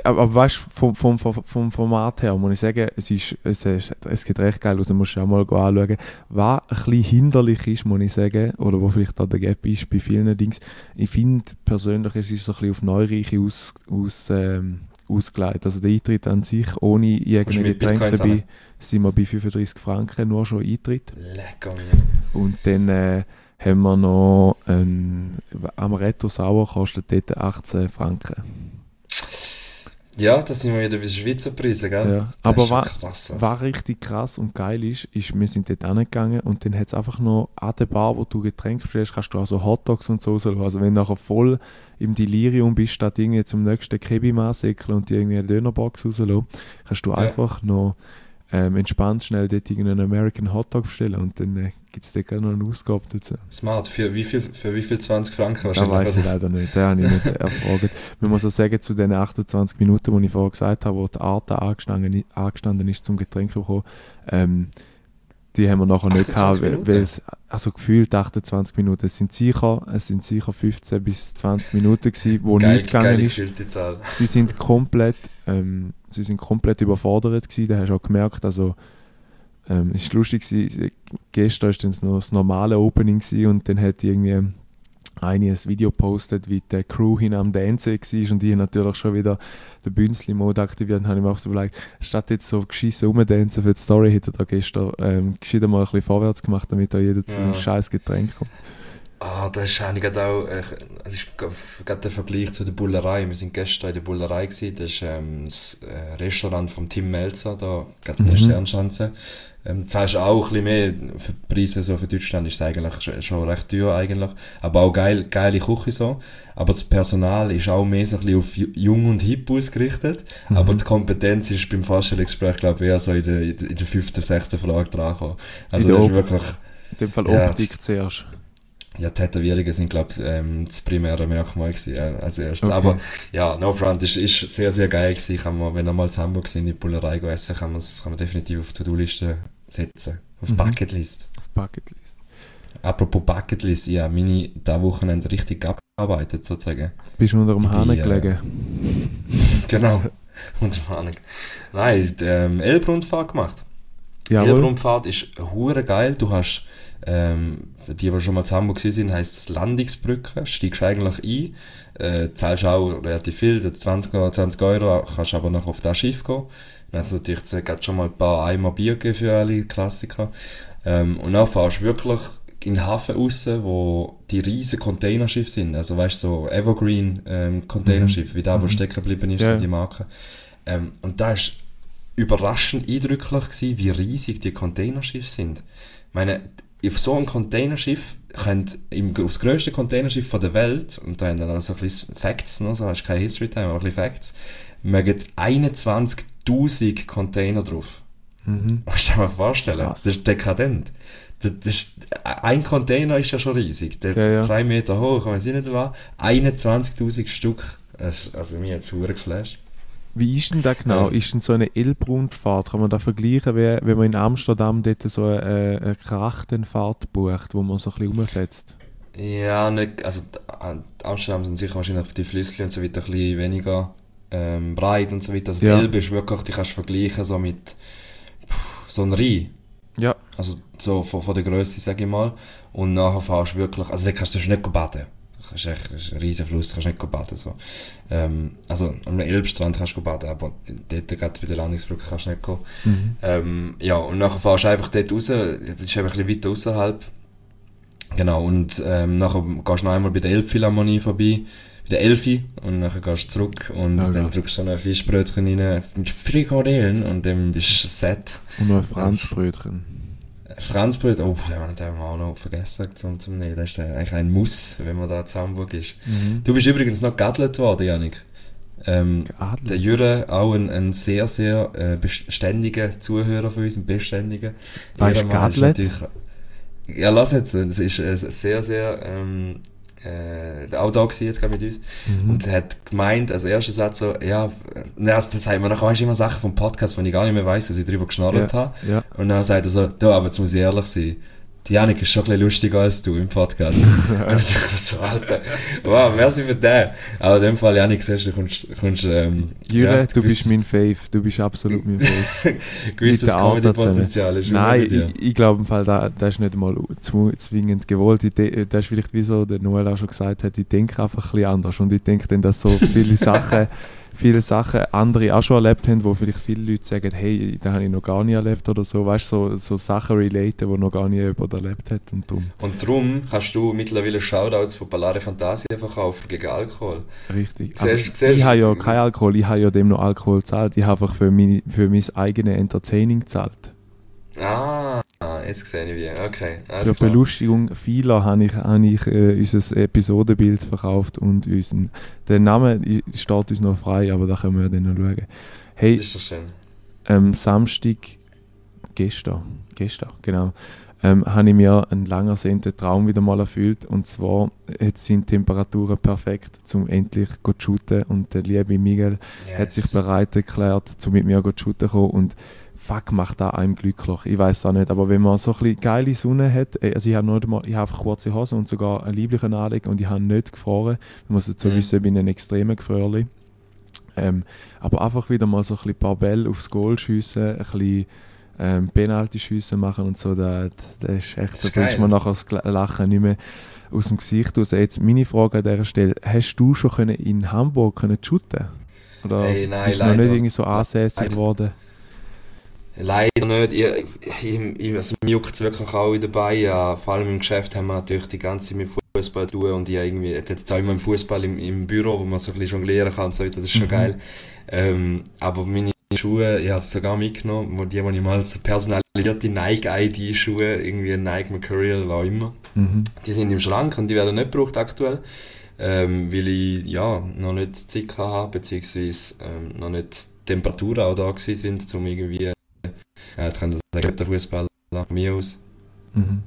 aber, aber weißt du, vom, vom, vom, Format her muss ich sagen, es, ist, es, ist, es geht recht geil aus, du musst auch mal anschauen. Was ein bisschen hinderlich ist, muss ich sagen, oder wo vielleicht auch der Gap ist bei vielen Dings, ich finde persönlich, es ist so ein bisschen auf Neureiche aus, aus, ähm, ausgelegt. Also der Eintritt an sich, ohne irgendein mit Getränk Bitcoins dabei, sind wir bei 35 Franken, nur schon Eintritt. Lecker mir. Und dann äh, haben wir noch ein Amaretto Sauer kostet dort 18 Franken. Ja, da sind wir wieder bei Schweizer Preisen, gell? Ja. Das Aber ist schon wa- krass. Was richtig krass und geil ist, ist, wir sind dort angegangen und dann hat es einfach noch an der Bar, wo du Getränke bestellst, kannst du auch so Hotdogs und so rauslassen. Also wenn du nachher voll im Delirium bist, statt irgendwie zum nächsten Kebi säckeln und dir irgendwie eine Dönerbox rauslassen, kannst du Ja. einfach noch ähm, entspannt schnell dort irgendeinen American Hotdog bestellen und dann äh, gibt es dort noch eine Ausgabe dazu. Smart, für wie viel, für wie viel 20 Franken Das wahrscheinlich? weiß ich leider nicht, den habe ich nicht *laughs* erfragt. Man muss auch sagen, zu den 28 Minuten, die ich vorher gesagt habe, wo die Arte angestanden, angestanden ist zum Getränk zu bekommen, ähm, die haben wir nachher nicht 28 gehabt, weil, es, also gefühlt 28 Minuten, es sind sicher, es sind sicher 15 bis 20 Minuten gewesen, wo Geil, nicht gegangen ist. Sie sind komplett, ähm, sie sind komplett überfordert gewesen, da hast du auch gemerkt, also ähm, es ist lustig gewesen, gestern war dann noch das normale Opening gewesen und dann hat irgendwie eine ein Video postet, wie die Crew hin am Dancen war und die haben natürlich schon wieder den Bünzli-Mode aktiviert und habe ich mir auch so überlegt, statt jetzt so geschissen rumdancen für die Story, hätte er da gestern ähm, gescheiter mal ein bisschen vorwärts gemacht, damit da jeder zu Ja. seinem scheiß Getränk kommt. Ah, das ist eigentlich gerade auch, äh, das ist gerade der Vergleich zu der Bullerei. Wir sind gestern in der Bullerei gewesen. Das ist ähm, das äh, Restaurant von Tim Melzer, da, gerade in der Mhm. Sternschanze. Ähm, zahlst auch ein bisschen mehr für die Preise, so für Deutschland ist es eigentlich schon, schon recht teuer eigentlich. Aber auch geil, geile Küche so. Aber das Personal ist auch mehr so ein bisschen auf ju- jung und hip ausgerichtet. Mhm. Aber die Kompetenz ist beim Vorstellungsgespräch, glaube ich, eher so in der, in der- fünften, sechsten Frage dran gekommen. Also das ist wirklich, In dem Fall Ja, Optik zuerst. Ja, Tätowierungen sind, glaube ich, ähm, das primäre Merkmal gewesen, äh, als erstes. Okay. Aber ja, No Front ist, ist sehr, sehr geil gewesen. Kann man, wenn ihr mal zu Hamburg sind, in die Bullerei essen, kann, man's- kann man definitiv auf die To-Do-Liste setzen. Auf die Mhm. Bucketlist. Auf Bucketlist. Apropos Bucketlist, ja, meine da Wochenende richtig abgearbeitet, sozusagen. Bist du unter dem Hahn äh, gelegen? *laughs* Genau. *laughs* Unter Ahnung. Nein, ähm, Elbrundfahrt gemacht. Jawohl. Elbrundfahrt ist hure geil. Du hast, ähm, für die, die schon mal zu Hamburg sind, heisst es Landungsbrücke. Steigst eigentlich ein, äh, zahlst auch relativ viel, das 20, Euro- 20 Euro, kannst aber noch auf das Schiff gehen. Dann hat es natürlich gerade schon mal ein paar Eimer Bier gegeben für alle Klassiker. Ähm, und dann fahrst du wirklich in den Hafen raus, wo die riesen Containerschiffe sind. Also weißt du, so Evergreen ähm, Containerschiff, wie da, wo Mhm. stecken geblieben ist, Ja. sind die Marke. Ähm, und da ist überraschend eindrücklich gewesen, wie riesig die Containerschiffe sind. Ich meine, auf so einem Containerschiff könnt im, aufs grösste Containerschiff von der Welt, und da haben dann auch so ein bisschen Facts, noch, so hast keine History Time, aber ein bisschen Facts, mögen 21.000 Container drauf. Mhm. *laughs* Musst du dir mal vorstellen. Krass. Das ist dekadent. Das, das ist, ein Container ist ja schon riesig. Der Ja, ist ja. zwei Meter hoch, wenn es nicht war. 21.000 Stück. Das ist, also mir jetzt hure geflasht. Wie ist denn da genau? Ist denn so eine Elbrundfahrt? Kann man da vergleichen, wie, wenn man in Amsterdam dort so eine, eine Krachtenfahrt bucht, wo man so ein bisschen rumfetzt? Ja, nicht, also Amsterdam sind sicher wahrscheinlich die Flüsse und so weiter ein bisschen weniger ähm, breit und so weiter. Also Ja. die Elbe ist wirklich, die kannst du vergleichen so mit so einem Rhein. Ja. Also so von, von der Größe, sage ich mal. Und nachher fährst du wirklich, also da kannst du nicht baden. Das ist echt das ist ein riesen Fluss, kannst nicht baden. So. Ähm, also am Elbstrand kannst du baden, aber dort gerade bei der Landungsbrücke kannst du nicht gehen. Mhm. Ähm, ja, und nachher fahrst du einfach dort raus, das ist einfach ein bisschen weiter außerhalb. Genau, und ähm, nachher gehst du noch einmal bei der Elbphilharmonie vorbei, bei der Elfi, und nachher gehst du zurück und Ja, dann ja. drückst du noch ein Fischbrötchen rein mit Frikadellen und dann bist du set. Und noch ein Franzbrötchen. Franzbröt, oh, den haben wir auch noch vergessen zum, zum Nehmen. Das ist eigentlich ein Muss, wenn man da in Hamburg ist. Mhm. Du bist übrigens noch geadelt worden, Janik. Ähm, der Geadelt. Jürre, auch ein, ein sehr, sehr äh, beständiger Zuhörer von uns, ein beständiger. Weißt du, natürlich- Ja, lass jetzt, das ist äh, sehr, sehr, ähm, äh, auch da gewesen jetzt gerade mit uns. Mhm. Und hat gemeint, als erster Satz so, ja, das, das sagt man nachher, du, immer Sachen vom Podcast, wo ich gar nicht mehr weiss, dass ich drüber geschnarrt habe. Ja. Und dann sagt er so, du, aber jetzt muss ich ehrlich sein. Die Janik ist schon ein bisschen lustiger als du im Podcast. *laughs* und ich so, Alter, wow, merci für den. Aber in dem Fall, Janik, siehst du, kommst, kommst ähm, Jure, ja, du bist mein Fave. Du bist absolut mein Fave. *laughs* gewisses Comedy-Potenzial ist Nein, ich, ich glaube im Fall, da, das ist nicht mal zwingend gewollt. Ich das ist vielleicht, wie so der Noel auch schon gesagt hat, ich denke einfach ein bisschen anders. Und ich denke dann, dass so viele *laughs* Sachen, viele Sachen andere auch schon erlebt haben, wo vielleicht viele Leute sagen, hey, das habe ich noch gar nicht erlebt oder so. Weißt du, so, so Sachen relaten, die noch gar nie jemand erlebt hat. Und drum. Und darum hast du mittlerweile Shoutouts von Ballare Fantasia verkauft gegen Alkohol. Richtig. Siehst- Also, siehst- ich habe ja keinen Alkohol, ich habe ja dem noch Alkohol gezahlt. Ich habe einfach für, meine, für mein eigenes Entertaining gezahlt. Ah, jetzt sehe ich wie. Okay, Für alles klar. Belustigung vieler habe ich, habe ich äh, unser Episodenbild verkauft und unseren, der Name steht uns noch frei, aber da können wir dann noch schauen. Hey, Das ist doch schön. am Samstag, gestern, gestern, genau, ähm, habe ich mir einen lang ersehnten Traum wieder mal erfüllt. Und zwar jetzt sind die Temperaturen perfekt, um endlich zu shooten. Und der liebe Miguel hat sich Yes. bereit erklärt, um mit mir zu shooten zu kommen. Und fuck, macht da einem glücklich. Ich weiß auch nicht, aber wenn man so ein bisschen geile Sonne hat, also ich habe nur mal, ich habe kurze Hosen und sogar einen lieblichen Anleg und ich habe nicht gefroren. Man muss dazu Mhm. wissen, ich bin ein extremer Gefrierli. Ähm, aber einfach wieder mal so ein bisschen paar Bälle aufs Goal schiessen, ein bisschen ähm, Penalty-Schüsse machen und so, das, das ist echt, Das da bringst man nachher das Lachen nicht mehr aus dem Gesicht raus. Jetzt meine Frage an dieser Stelle, hast du schon können in Hamburg können shooten Oder Hey, nein, bist du noch nicht irgendwie so ansässig geworden? Leider nicht. Ich, ich, ich, also mir juckt es wirklich auch in dabei. Ja, vor allem im Geschäft haben wir natürlich die ganze Zeit mit Fußball zu tun und ich irgendwie, jetzt auch immer im Fußball im, im Büro, wo man so ein bisschen jonglieren kann und so weiter, das ist schon Mhm. geil. Ähm, aber meine Schuhe, ich habe es sogar mitgenommen, wo die, die ich mal so personalisierte Nike-ID-Schuhe, irgendwie Nike Mercurial, was immer, Mhm. die sind im Schrank und die werden nicht gebraucht aktuell. Ähm, weil ich ja, noch nicht Zeit habe, beziehungsweise ähm, noch nicht Temperaturen auch da gewesen sind, um irgendwie, jetzt kann ich sagen, der Fußball von mir aus. Mhm.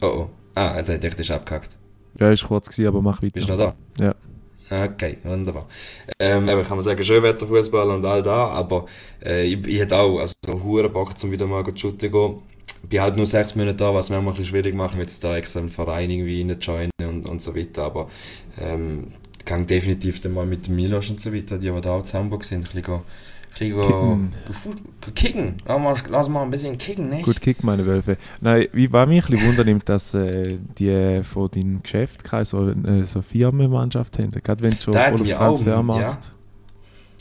Oh oh. Ah, jetzt hat ich das abgehackt. Ja, ist kurz gewesen, aber mach weiter. Bist du noch da? Ja. Okay, wunderbar. Ähm, eben kann man sagen, Schönwetterfußball und all da, aber äh, ich, ich hätte auch also, hure Bock, zum wieder mal zu shooten zu gehen. Bin halt nur sechs Monate da, was mir ein bisschen schwierig macht, mit da extra einen Verein irgendwie reinzujoinen und, und so weiter, aber ähm, ich kann definitiv dann mal mit Milos und so weiter, die, die da auch zu Hamburg sind, ein bisschen, go- ein bisschen go- Kicken. kicken. Lass mal, lass mal ein bisschen kicken, nicht? Gut Kick, meine Wölfe. Nein, wie war mich ein bisschen wundernimmt, dass äh, die von deinem Geschäft keine so, äh, so Firmenmannschaft haben. Gerade wenn du schon hat voll auf Transfermarkt. ja.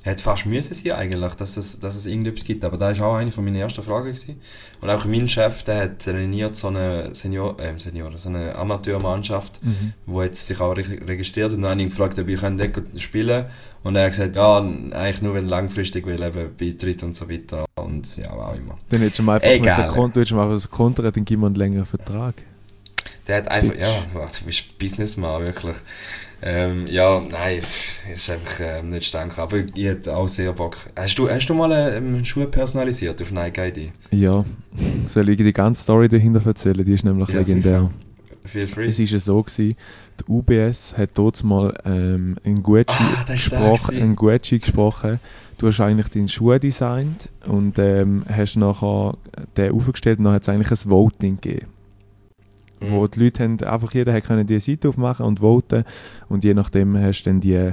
Hätte fast müssen sein eigentlich, dass es, dass es irgendetwas gibt, aber da war auch eine von meinen ersten Fragen. Gewesen. Und auch mein Chef, der hat trainiert so eine Senior, äh, Senior, so eine Amateurmannschaft, Mhm. wo jetzt sich auch re registriert und dann habe ich gefragt, ob ich dort spielen kann. Und er hat gesagt, ja, eigentlich nur wenn langfristig, weil eben Beitritt und so weiter und ja, auch immer. Dann hättest du mal einfach Egal. hättest du mal so kontern, dann gib mir einen längeren Vertrag. Der hat einfach, Bitch. ja, du bist Businessman, wirklich. Ähm, ja, nein, ist einfach ähm, nicht stark, aber ich hätte auch sehr Bock. Hast du, hast du mal ähm, Schuhe personalisiert auf Nike ID? Ja, soll ich die ganze Story dahinter erzählen? Die ist nämlich Ja, legendär. Feel free. Es war ja so, gewesen, die UBS hat dort mal ähm, ein Gucci Ah, gesprochen, gewesen. ein Gucci gesprochen. Du hast eigentlich deinen Schuh designt und ähm, hast nachher den aufgestellt und dann hat es eigentlich ein Voting gegeben. Mhm. Wo die Leute haben, einfach jeder hat können die Seite aufmachen und voten und je nachdem hast du dann die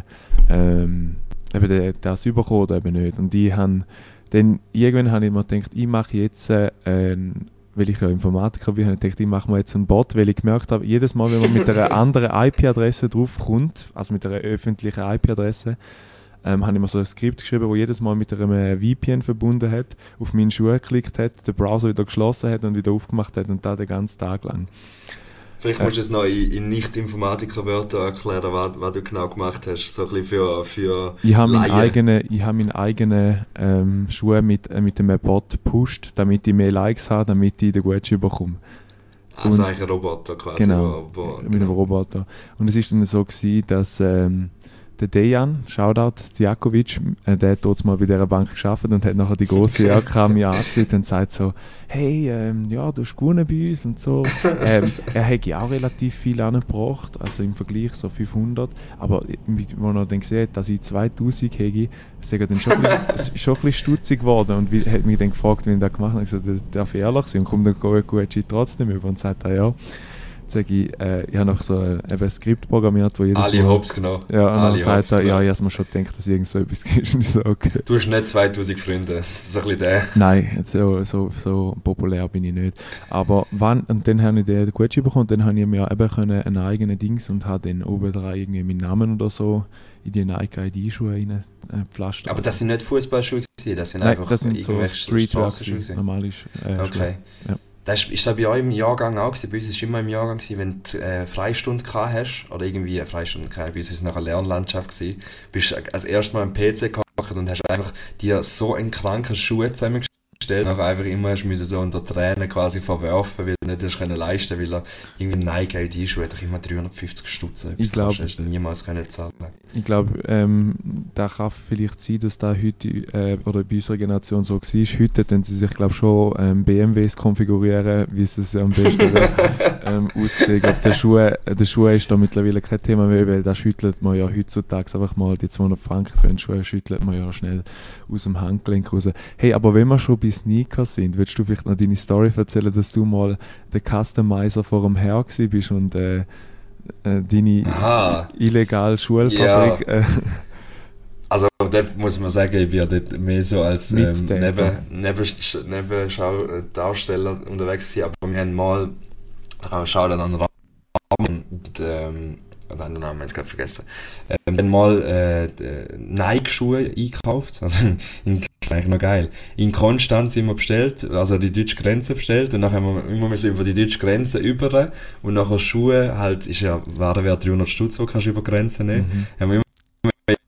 ähm, eben das bekommen oder eben nicht. Und die haben dann irgendwann habe ich mir gedacht, ich mache jetzt äh, ein weil ich ja Informatiker bin, habe ich gedacht, ich mache mir jetzt einen Bot, weil ich gemerkt habe, jedes Mal, wenn man mit einer *laughs* anderen IP-Adresse draufkommt, also mit einer öffentlichen IP-Adresse, ähm, habe ich mir so ein Skript geschrieben, wo jedes Mal mit einem VPN verbunden hat, auf meinen Schuh geklickt hat, den Browser wieder geschlossen hat und wieder aufgemacht hat und da den ganzen Tag lang. Vielleicht musst du es noch in, in Nicht-Informatiker-Wörtern erklären, was, was du genau gemacht hast. So ein bisschen für, für Ich habe meinen eigenen, ich habe meinen eigenen ähm, Schuh mit, äh, mit einem Bot gepusht, damit ich mehr Likes habe, damit ich den Gucci bekomme. Also Und- eigentlich ein Roboter quasi. Genau, Wo, wo, mit einem Roboter. Und es ist dann so gewesen, dass ähm, der Dejan, Shoutout Djakovic, äh, der hat dort mal bei dieser Bank geschafft und hat nachher die große. RK mir angerufen und sagt so, hey, ähm, ja, du hast gewonnen bei uns und so. ähm, er hätte auch relativ viel angebracht, also im Vergleich so 500, aber als er dann gesehen hat, dass ich 2000 hätte, ist er dann schon, *laughs* schon ein bisschen stutzig geworden und wie, hat mich dann gefragt, wie ich das gemacht habe. Ich habe gesagt, darf ich ehrlich sein? Und kommt dann Gucci trotzdem über und sagt, ah, ja. Dann sage ich, äh, ich habe noch so ein, ein Skript programmiert, wo jedes alle Mal... Hops genommen. Ja, und dann alle sagt Hops er, ja, genommen. ich habe mir schon gedacht, dass irgend so etwas *laughs* gibt. Und ich so, okay. Du hast nicht 2000 Freunde. Das ist ein bisschen der. Nein, so, so, so populär bin ich nicht. Aber wann, und dann habe ich den Gucci bekommen, dann habe ich mir eben können einen eigenen Dings und habe dann oben dran irgendwie meinen Namen oder so in die Nike ID-Schuhe rein äh, pflastern. Aber das sind nicht Fußballschuhe das sind Nein, einfach das sind so Streetwear, normale äh, Okay. Schuhe. Ja. Das ist, ist das bei euch im Jahrgang auch gewesen? Bei uns war es immer im Jahrgang, gewesen, wenn du äh, Freistunde gehabt hast, oder irgendwie eine Freistunde gehabt, bei uns war es nachher Lernlandschaft gewesen, bist als erstes Mal am PC gehockt und hast einfach dir so einen kranken Schuh zusammengestellt, nachher einfach immer hast müssen so unter Tränen quasi verwerfen, weil du nicht hast können leisten, weil er irgendwie Nike ID-Schuhe hat doch immer 350 Stutz. Ich glaub- hast du niemals können zahlen. Ich glaube, ähm, da kann vielleicht sein, dass da heute äh, oder bei unserer Generation so war. Heute tun sie sich, glaube schon ähm, BMWs konfigurieren, wie es am besten *laughs* wird, ähm, aussehen. Ich glaube, der Schuh, der Schuh ist da mittlerweile kein Thema mehr, weil da schüttelt man ja heutzutage einfach mal die 200 Franken für einen Schuh, schüttelt man ja schnell aus dem Handgelenk raus. Hey, aber wenn wir schon bei Sneakers sind, würdest du vielleicht noch deine Story erzählen, dass du mal der Customizer vor dem Herr bist und äh, äh, deine Aha. illegale Schulfabrik äh, *laughs* Also, dort muss man sagen, ich bin ja dort mehr so als ähm, Mittäter. Neben, Neben, Nebenschaudarsteller unterwegs gewesen, aber wir haben mal, äh, schau dann an Rahmen, und, ähm, habe den Namen jetzt gerade vergessen, ähm, dann mal äh, die Nike-Schuhe eingekauft, *laughs* also in, eigentlich noch geil. In Konstanz sind wir bestellt, also die deutsche Grenze bestellt und dann haben wir immer müssen über die deutsche Grenze über und nachher Schuhe, halt, ist ja Warenwert 300 Stutz, wo kannst du über die Grenze nehmen, haben wir immer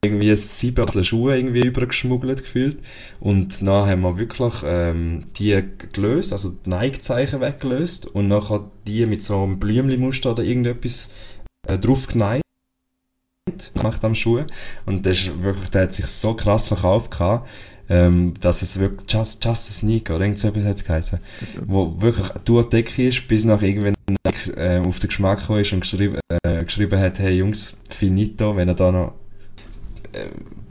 irgendwie sieben Schuhe irgendwie übergeschmuggelt gefühlt. Und dann haben wir wirklich ähm, die gelöst, also die Nike-Zeichen weggelöst und nachher die mit so einem Blümli-Muster oder irgendetwas äh, drauf geneigt gemacht am Schuh. Und das ist wirklich, der hat sich so krass verkauft gehabt, ähm, dass es wirklich Just, Just a Sneaker oder irgend so etwas hat es geheißen. Wo wirklich durch die Decke ist, bis nach irgendwann äh, auf den Geschmack gekommen ist und geschrieben, äh, geschrieben hat, hey Jungs, finito, wenn er da noch äh,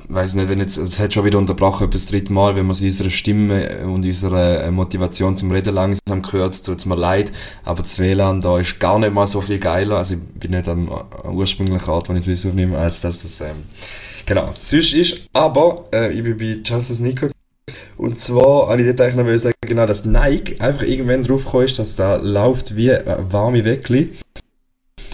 weiß nicht, wenn jetzt, es hat schon wieder unterbrochen, etwa das dritte Mal, wenn man es unserer Stimme und unserer äh, Motivation zum Reden langsam gehört, tut es mir leid, aber das WLAN da ist gar nicht mal so viel geiler, also ich bin nicht am, am ursprünglichen Ort, wenn ich es aufnehme, als dass das, ähm, genau, sonst ist, aber, äh, ich bin bei Justice Nico und zwar habe ich dort eigentlich noch sagen, genau, dass Nike einfach irgendwann draufgekommen ist, dass da läuft wie äh, warme Weckli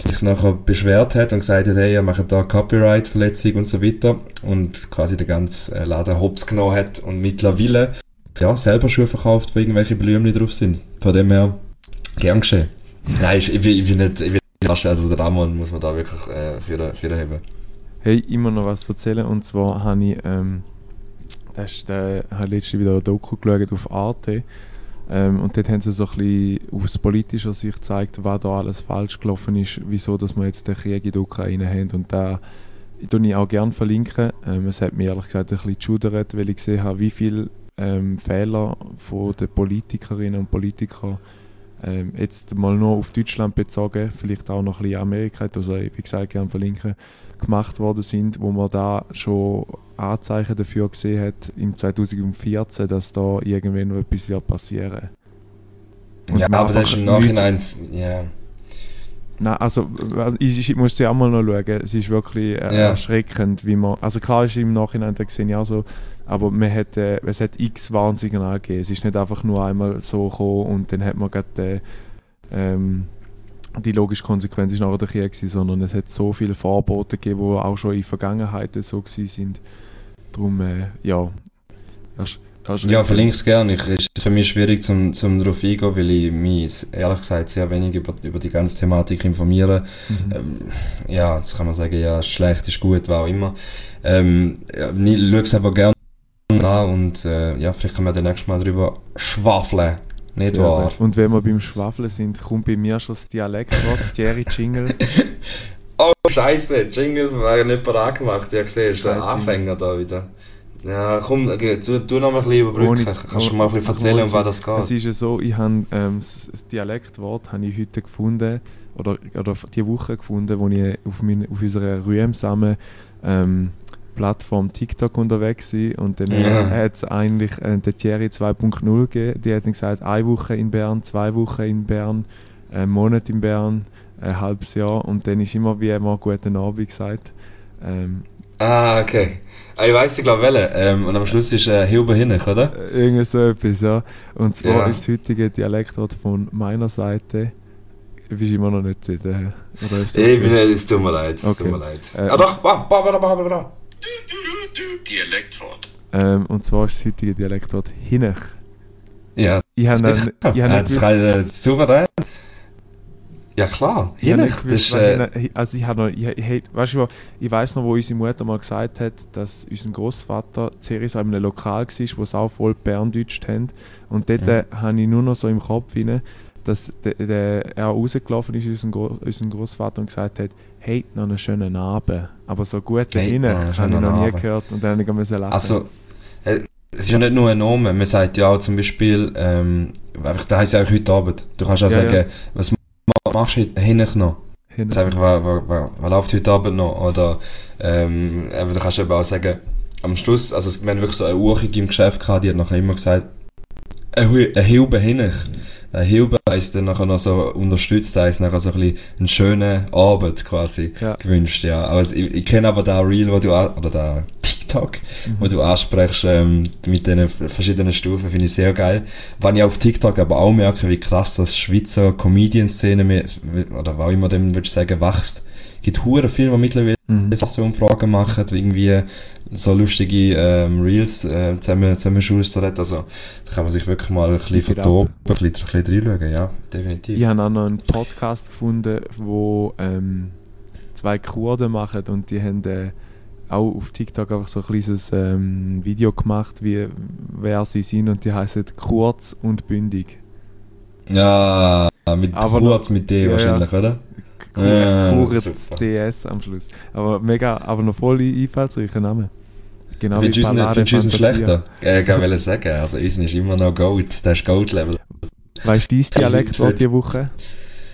sich nachher beschwert hat und gesagt hat, hey, ihr macht da Copyright-Verletzung und so weiter und quasi den ganzen äh, Laden hops genommen hat und mittlerweile ja, selber Schuhe verkauft, wo irgendwelche Blümchen drauf sind. Von dem her, gern geschehen. Nein, ich, ich, ich bin nicht, ich bin nicht, also der Ramon muss man da wirklich äh, für, für haben. Hey, immer noch was erzählen. Und zwar habe ich, ähm, das äh, habe letztens wieder ein Doku geschaut auf Arte. Ähm, und dort haben sie so ein bisschen aus politischer Sicht gezeigt, was da alles falsch gelaufen ist, wieso dass wir jetzt den Krieg in der Ukraine haben. Und da tue ich auch gerne verlinken. Ähm, es hat mir ehrlich gesagt ein bisschen geschudert, weil ich gesehen habe, wie viele ähm, Fehler von den Politikerinnen und Politikern ähm, jetzt mal nur auf Deutschland bezogen, vielleicht auch noch ein bisschen Amerika, also ich, wie gesagt, gerne verlinken, gemacht worden sind, wo man da schon Anzeichen dafür gesehen hat, im 2014, dass da irgendwann noch etwas wird passieren. Und Ja, aber das ist im Nachhinein, ja. Nein, also ich, ich muss ja auch mal noch schauen. Es ist wirklich äh, Ja. erschreckend, wie man. Also klar ist im Nachhinein, da sehe ich auch so, aber man hat, äh, es hat x Warnsignale gegeben. Es ist nicht einfach nur einmal so gekommen und dann hat man gerade äh, ähm, die logische Konsequenz ist nachher der Krieg gewesen, sondern es hat so viele Vorbote gegeben, die auch schon in Vergangenheiten so gewesen sind. Darum, äh, ja. Ersch erschreckend. Ja, verlinke es gerne. Es ist für mich schwierig, zum, zum darauf eingehen, weil ich mich ehrlich gesagt sehr wenig über, über die ganze Thematik informiere. Mhm. Ähm, ja, jetzt kann man sagen, ja, schlecht ist gut, war auch immer. Ähm, ich schaue es aber gerne und äh, ja, vielleicht können wir dann nächstes Mal drüber schwafeln. Nicht Sehr wahr? gut. Und wenn wir beim Schwafeln sind, kommt bei mir schon das Dialektwort, Thierry Jingle. *laughs* Oh, Scheiße, Jingle war nicht parat gemacht. Ja, ein Kein Anfänger da wieder. Ja, komm, okay, tu, tu noch mal ein bisschen überbrücken. Kannst du mal ein bisschen erzählen, um was das geht? Es ist ja so, ich habe ähm, das das Dialektwort habe ich heute gefunden, oder, oder die Woche gefunden, wo ich auf, meine, auf unserer rühmsamen ähm, Plattform TikTok unterwegs war. Und dann Ja. hat es eigentlich äh, den Thierry 2.0 gegeben. Die hat dann gesagt, eine Woche in Bern, zwei Wochen in Bern, einen Monat in Bern, ein halbes Jahr. Und dann ist immer wie immer «Guten Abend» gesagt. Ähm, Ah, okay. Ah, ich weiss, ich glaube, welche. Ähm, und am Schluss ist äh, Hilber Hinnich, oder? Äh, Irgend so etwas, ja. Und zwar Ja. ist das heutige Dialektwort von meiner Seite bist immer noch nicht in der... Oder ist so Ich bin, es tut mir leid, es Okay. tut mir leid. Äh, ah doch, bah, bah, bah, bah, bah, bah. Dialektwort. ähm, und zwar ist das heutige Dialektwort Hinech. Ja, Ich habe dann- ich habe Ja, *laughs* nicht äh, souverän. Ja klar, Ich habe Hinech, das gewusst, ist, äh, also ich habe noch, ich, ich, weißt du, ich weiß noch, wo unsere Mutter mal gesagt hat, dass unser Großvater zuerst in einem Lokal war, wo sie auch voll Berndeutsch haben. Und dort Mhm. äh, habe ich nur noch so im Kopf rein, dass de, de, er rausgelaufen ist, unser, Gro unser Großvater, und gesagt hat, hey, noch einen schönen Abend. Aber so guten Hey, einen habe ich noch nie Abend. gehört. Und dann habe ich müssen lachen. Also, äh, es ist ja nicht nur ein Name. Man sagt ja auch zum Beispiel, ähm, einfach, da heisst ja auch heute Abend. Du kannst auch Ja, sagen, ja. was ma- machst du heute hinten noch? Jetzt einfach, was, was, was, was läuft heute Abend noch? Oder, ähm, du kannst eben auch sagen, am Schluss, also wir haben wirklich so eine Urchige im Geschäft gehabt, die hat nachher immer gesagt, ein Hu- ein Hilbe hinten. Ein Hilbe heisst dann nachher noch so unterstützt, heisst nachher so ein bisschen einen schönen Abend quasi Ja. gewünscht, ja. Aber es- ich, ich kenne aber da Reel, wo du, oder da TikTok, Mhm. wo du ansprichst, ähm, mit den verschiedenen Stufen, finde ich sehr geil. Wenn ich auf TikTok aber auch merke, wie krass das Schweizer Comedian-Szene, oder was immer dem würdest sagen, wächst. Es gibt hure viele, die mittlerweile Mhm. so Umfragen machen, irgendwie so lustige ähm, Reels äh, zusammen, zusammenschustern. Also, da kann man sich wirklich mal ein bisschen vertoben, ein bisschen, ein bisschen reinschauen, ja, definitiv. Ich habe auch noch einen Podcast gefunden, wo ähm, zwei Kurden machen und die haben äh, auch auf TikTok einfach so ein kleines ähm, Video gemacht, wie wer sie sind und die heißen kurz und bündig. Ja, mit Aber kurz mit D ja, wahrscheinlich, oder? Ja. DS am Schluss. Aber mega, aber noch voll einfallsreicher Name. Genau Findest du unseren, findest unseren schlechter? Ja, ich wollte sagen, also unseren ist immer noch Gold, der ist Gold-Level. Weißt du dein Dialektwort diese Woche?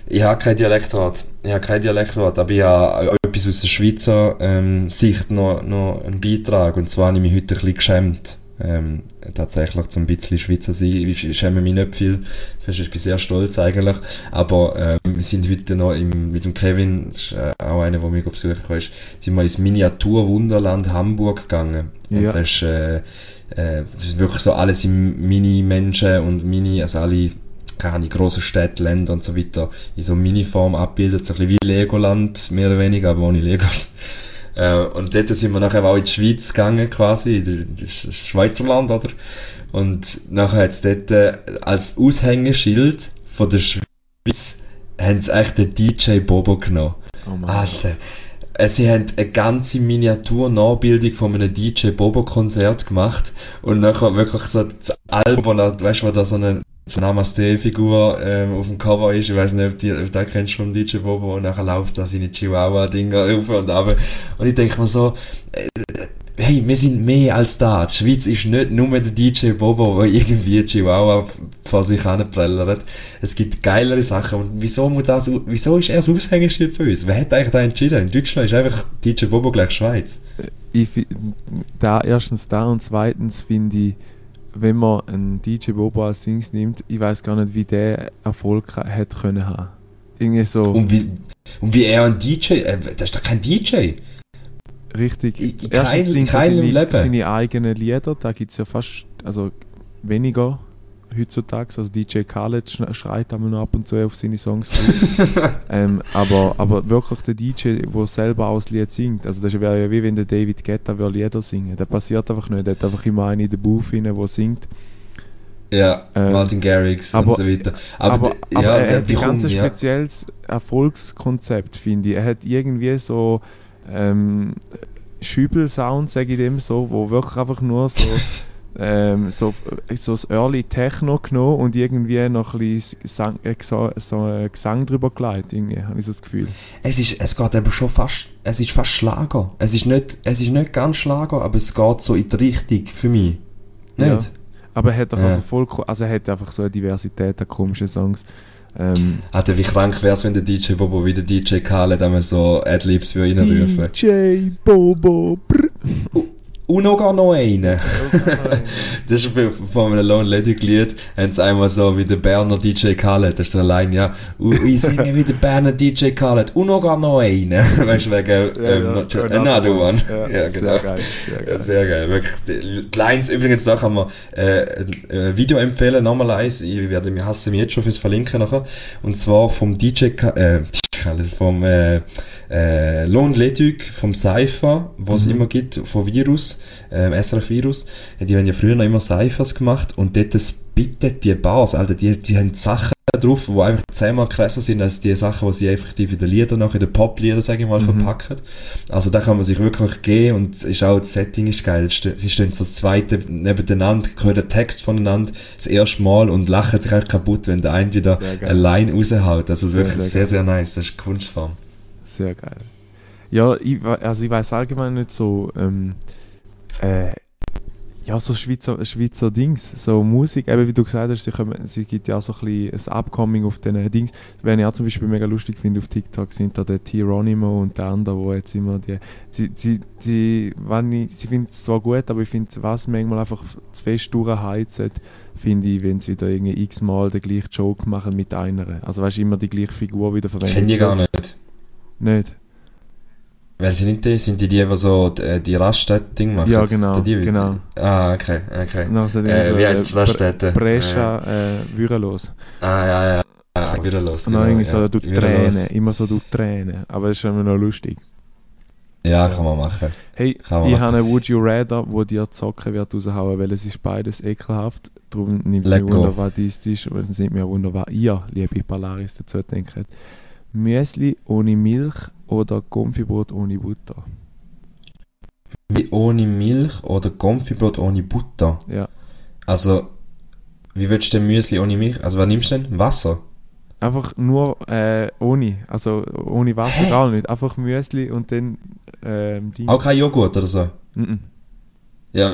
Ich habe kein Dialektwort. Ich habe kein Dialektwort, aber ich habe etwas aus der Schweizer ähm, Sicht noch, noch einen Beitrag. Und zwar habe ich mich heute ein bisschen geschämt. Ähm, tatsächlich zum ein bisschen Schweizer sein. Ich schäme mich nicht viel. Ich bin sehr stolz eigentlich. Aber ähm, wir sind heute noch im, mit dem Kevin, das ist äh, auch einer, der mich besuchen kann, ist, sind wir ins Miniaturwunderland Hamburg gegangen. Und Ja. das ist, äh, äh, das ist wirklich so alles im Mini-Menschen und Mini, also alle keine Ahnung, grosse Städte, Länder und so weiter in so Miniform abbildet, so ein bisschen wie Legoland, mehr oder weniger, aber ohne Legos. Äh, und dort sind wir nachher auch in die Schweiz gegangen, quasi, in das Schweizerland, oder? Und nachher hat es dort äh, als Aushängeschild von der Schweiz, haben sie echt den DJ Bobo genommen. Oh. Alter. Äh, Sie haben eine ganze Miniatur-Nachbildung von einem DJ Bobo-Konzert gemacht und nachher wirklich so das Album, wo, da- weißt du, wo da so eine so eine Namaste-Figur ähm, auf dem Cover ist, ich weiß nicht, ob du ob du kennst vom DJ Bobo und nachher läuft da seine Chihuahua-Dinger *laughs* auf und ab. Und ich denke mir so, äh, hey, wir sind mehr als da. Die Schweiz ist nicht nur der DJ Bobo, der irgendwie Chihuahua vor sich hinprellert. Es gibt geilere Sachen. Und wieso, muss das, wieso ist er das Aushängeschild für uns? Wer hat eigentlich da entschieden? In Deutschland ist einfach DJ Bobo gleich Schweiz. ich, da, erstens da und zweitens finde ich, wenn man einen DJ Bobo als Dings nimmt, ich weiß gar nicht, wie der Erfolg hätte können haben. Irgendwie so Und wie, und wie er ein DJ, äh, das ist doch kein DJ. richtig. in- in Erstens kein- singt er seine, seine eigenen Lieder, da gibt es ja fast, also weniger heutzutage. Also DJ Khaled sch- schreit einmal noch ab und zu auf seine Songs. *laughs* ähm, aber, aber wirklich der DJ, der selber das Lied singt. Also das wäre ja wie wenn der David Guetta würde Lieder singen. Das passiert einfach nicht. Er hat einfach immer einen in den Booth rein, der singt. Ja, Ähm, Martin Garrix aber- und so weiter. Aber, Aber, aber ja, er hat ein ganz ja. spezielles Erfolgskonzept, finde ich. Er hat irgendwie so ähm, Schübel-Sound, sage ich dem so, wo wirklich einfach nur so, *laughs* ähm, so, so das Early Techno genommen und irgendwie noch ein bisschen Gesang, äh, Gesa- so ein Gesang drüber gelegt, irgendwie, habe ich so das Gefühl. Es ist, es geht aber schon fast, es ist fast Schlager. Es ist nicht, es ist nicht ganz Schlager, aber es geht so in die Richtung für mich. Nicht? Ja. Aber er hat doch Ja. also voll, also er hat einfach so eine Diversität an komischen Songs. Ähm, Alter, wie krank wär's, wenn der DJ Bobo wie der DJ Khaled einmal so Adlibs für reinrufen. DJ Bobo, brr. Und noch noch einen. *laughs* das ist von einem Lone Lady Lied, haben sie einmal so wie der Berner DJ Khaled, das ist so allein, ja, und ich singe *laughs* wie der Berner DJ Khaled, und noch noch einen. *laughs* weißt du, wegen, ähm, ja, ja, another one. Ja, ja, genau. Sehr geil, sehr geil. Ja, sehr geil, wirklich. Die Lines, übrigens, da kann man, äh, ein Video empfehlen, nochmal eins, ich werde, mir hasse mich jetzt schon fürs Verlinken nachher, und zwar vom DJ, äh, vom, äh, äh, Lohn Leduc vom Cypher, was es mhm. immer gibt, von Virus, äh, SRF Virus, die haben ja früher noch immer Cyphers gemacht und dort bittet die Bars, Alter, die, die haben Sachen drauf, die einfach zehnmal krasser sind als die Sachen, die sie effektiv in den Liedern noch, in den Pop-Liedern, sage ich mal, mhm. verpacken. Also da kann man sich wirklich gehen und ist auch, das Setting ist geil. Sie stehen so das zweite nebeneinander, hören den Text voneinander das erste Mal und lachen sich einfach kaputt, wenn der eine wieder allein raushaut. Also sehr, wirklich sehr, sehr, sehr, nice, das ist Kunstform. Sehr geil. Ja, ich, also ich weiß allgemein nicht so, ähm, äh, ja, so Schweizer, Schweizer Dings, so Musik, eben wie du gesagt hast, sie, kommen, sie gibt ja auch so ein bisschen ein Upcoming auf diesen Dings. Wenn ich auch zum Beispiel mega lustig finde auf TikTok, sind da der Tyronimo und der andere, wo jetzt immer die, sie, sie, sie, wenn ich, sie findet es zwar gut, aber ich finde, was manchmal einfach zu fest durchheizt, finde ich, wenn sie wieder irgendwie x-mal den gleichen Joke machen mit einer. Also weißt du, immer die gleiche Figur wieder verwenden. Kenne ich gar nicht. Nicht? Wer sind die? Sind die die, die so die, die Raststätte-Ding machen? Ja, genau. Die, genau. Ah, okay, okay. Also äh, so, wie heißt äh, Raststätte? Brescia, äh, äh, Würelos. Ah, ja, ja. Ah, Würelos, genau. Und irgendwie so, ja. du Tränen, immer so du Tränen. Aber das ist immer noch lustig. Ja, kann man machen. Hey, man ich habe eine Would You Rather, wo dir Zocken wird raushauen, weil es ist beides ekelhaft. Darum nimmt es mir Wunder, was dies ist. Und es nimmt mir Wunder, was ihr, liebe Polaris, dazu denkt. Müsli ohne Milch oder Konfibrot ohne Butter? Ohne Milch oder Konfibrot ohne Butter? Ja. Also, wie würdest du denn Müsli ohne Milch? Also, was nimmst du denn? Wasser? Einfach nur äh, ohne, also ohne Wasser Hä? gar nicht. Einfach Müsli und dann ähm, Auch kein Joghurt oder so? Mm, -mm. Ja,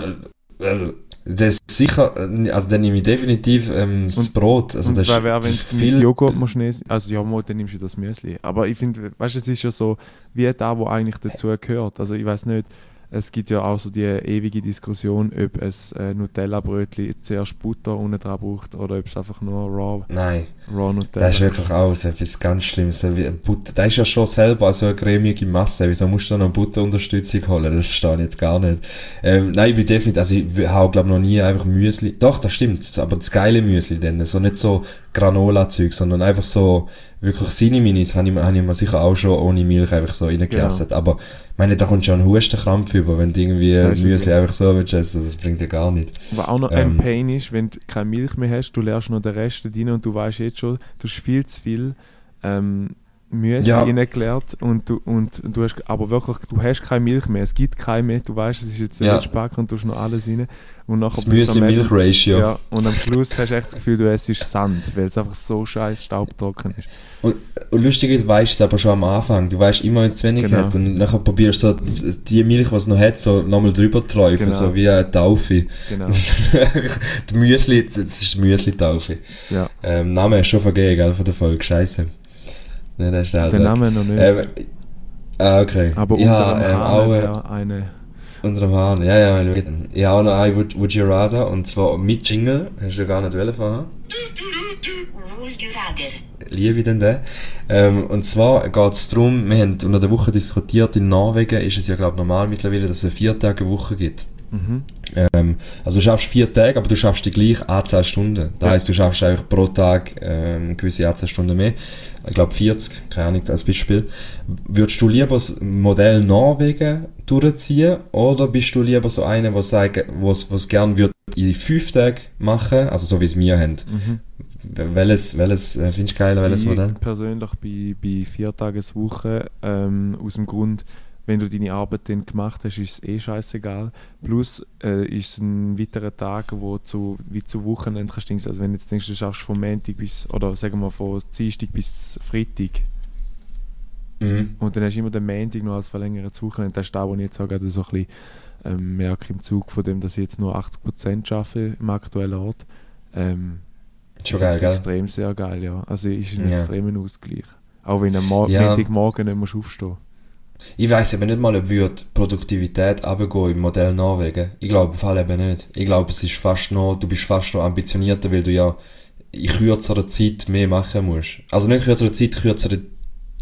also das sicher, also dann nehme ich definitiv ähm, das und, Brot. Also das wäre, wenn du viel Joghurt musst also ja, dann nimmst du das Müsli. Aber ich finde, weißt du, es ist ja so, wie da, wo eigentlich dazu gehört. Also ich weiß nicht, es gibt ja auch so die ewige Diskussion, ob es äh, Nutella-Brötchen zuerst Butter unten dran braucht oder ob es einfach nur Raw, Nein. Raw Nutella Das ist wirklich auch so etwas ganz Schlimmes. Butter, das ist ja schon selber so eine cremige Masse. Wieso musst du da noch Butterunterstützung holen? Das verstehe ich jetzt gar nicht. Ähm, nein, ich bin definitiv, also ich habe glaube noch nie einfach Müsli. Doch, das stimmt, aber das geile Müsli dann. So nicht so Granola-Zeug, sondern einfach so wirklich seine Minis habe ich, hab ich mir sicher auch schon ohne Milch einfach so reingelassen. Genau. Aber ich meine, da kommt schon ein Hustenkrampf über, wenn du irgendwie Müsli einfach so willst essen, das bringt dir gar nicht. Was auch noch ähm, ein Pain ist, wenn du keine Milch mehr hast, du lernst noch den Rest rein und du weißt jetzt schon, du hast viel zu viel ähm, Müsli ja. reingelernt und du, und du hast, aber wirklich, du hast keine Milch mehr, es gibt keine mehr, du weißt, es ist jetzt der ja. letzte und du hast noch alles rein. Und nachher das Müsli-Milch-Ratio. Ja, und am Schluss hast du echt das Gefühl, du essst Sand, weil es einfach so scheiß staubtrocken ist. Und, und lustig ist, weißt du es aber schon am Anfang. Du weißt immer, wenn es zu wenig genau. hat. Und nachher probierst du so die Milch, die es noch hat, so nochmal drüber zu träufeln, genau. so wie eine Taufe. Genau. die Müsli, das ist Müsli-Taufe. Ja. Ähm, Name ist schon vergeben, gell, von der Folge. Scheiße. Nein, das ist halt Der Name noch nicht. Ähm, ah, okay. Aber ja, unter ähm, auch, äh, eine... Unter dem Hahn, ja, ja. Ich habe auch noch ein Would, Would You Rather, und zwar mit Jingle. Hast du gar nicht wollen vorher? Would You Rather. Liebe denn den. Ähm, und zwar geht es darum, wir haben unter der Woche diskutiert, in Norwegen ist es ja, glaube ich, normal mittlerweile, dass es eine Viertage-Woche gibt. Mhm. Ähm, also du schaffst vier Tage, aber du schaffst die gleiche Anzahl Stunden. Das ja. heißt, du schaffst eigentlich pro Tag ähm, eine gewisse Anzahl Stunden mehr. Ich glaube 40, keine Ahnung, als Beispiel. Würdest du lieber das Modell Norwegen durchziehen oder bist du lieber so einer, der sagt, was was gern wird in fünf Tagen machen, also so wie es wir haben? Mhm. Welches, welches äh, findest du geiler, welches Modell? persönlich bei, bei vier Tageswoche ähm, aus dem Grund, wenn du deine Arbeit dann gemacht hast, ist es eh scheißegal. Plus äh, ist es ein weiterer Tag, wo zu, wie zu Wochenende kannst du Also wenn du jetzt denkst, du schaffst von Montag bis, oder sagen wir von Dienstag bis Freitag, mhm. und dann hast du immer den Montag noch als verlängertes Wochenende, das ist da, wo ich jetzt auch gerade so ein bisschen ähm, merke im Zug von dem, dass ich jetzt nur 80% arbeite im aktuellen Ort. Ähm, Schon geil, gell? extrem sehr geil, ja. Also ist ein ja. extremer Ausgleich. Auch wenn du am Mo ja. Montagmorgen nicht musst aufstehen Ich weiß aber nicht mal, ob die Produktivität runtergehen im Modell Norwegen. Ich glaube im Fall eben nicht. Ich glaube, es ist fast noch, du bist fast noch ambitionierter, weil du ja in kürzerer Zeit mehr machen musst. Also nicht kürzerer Zeit, kürzere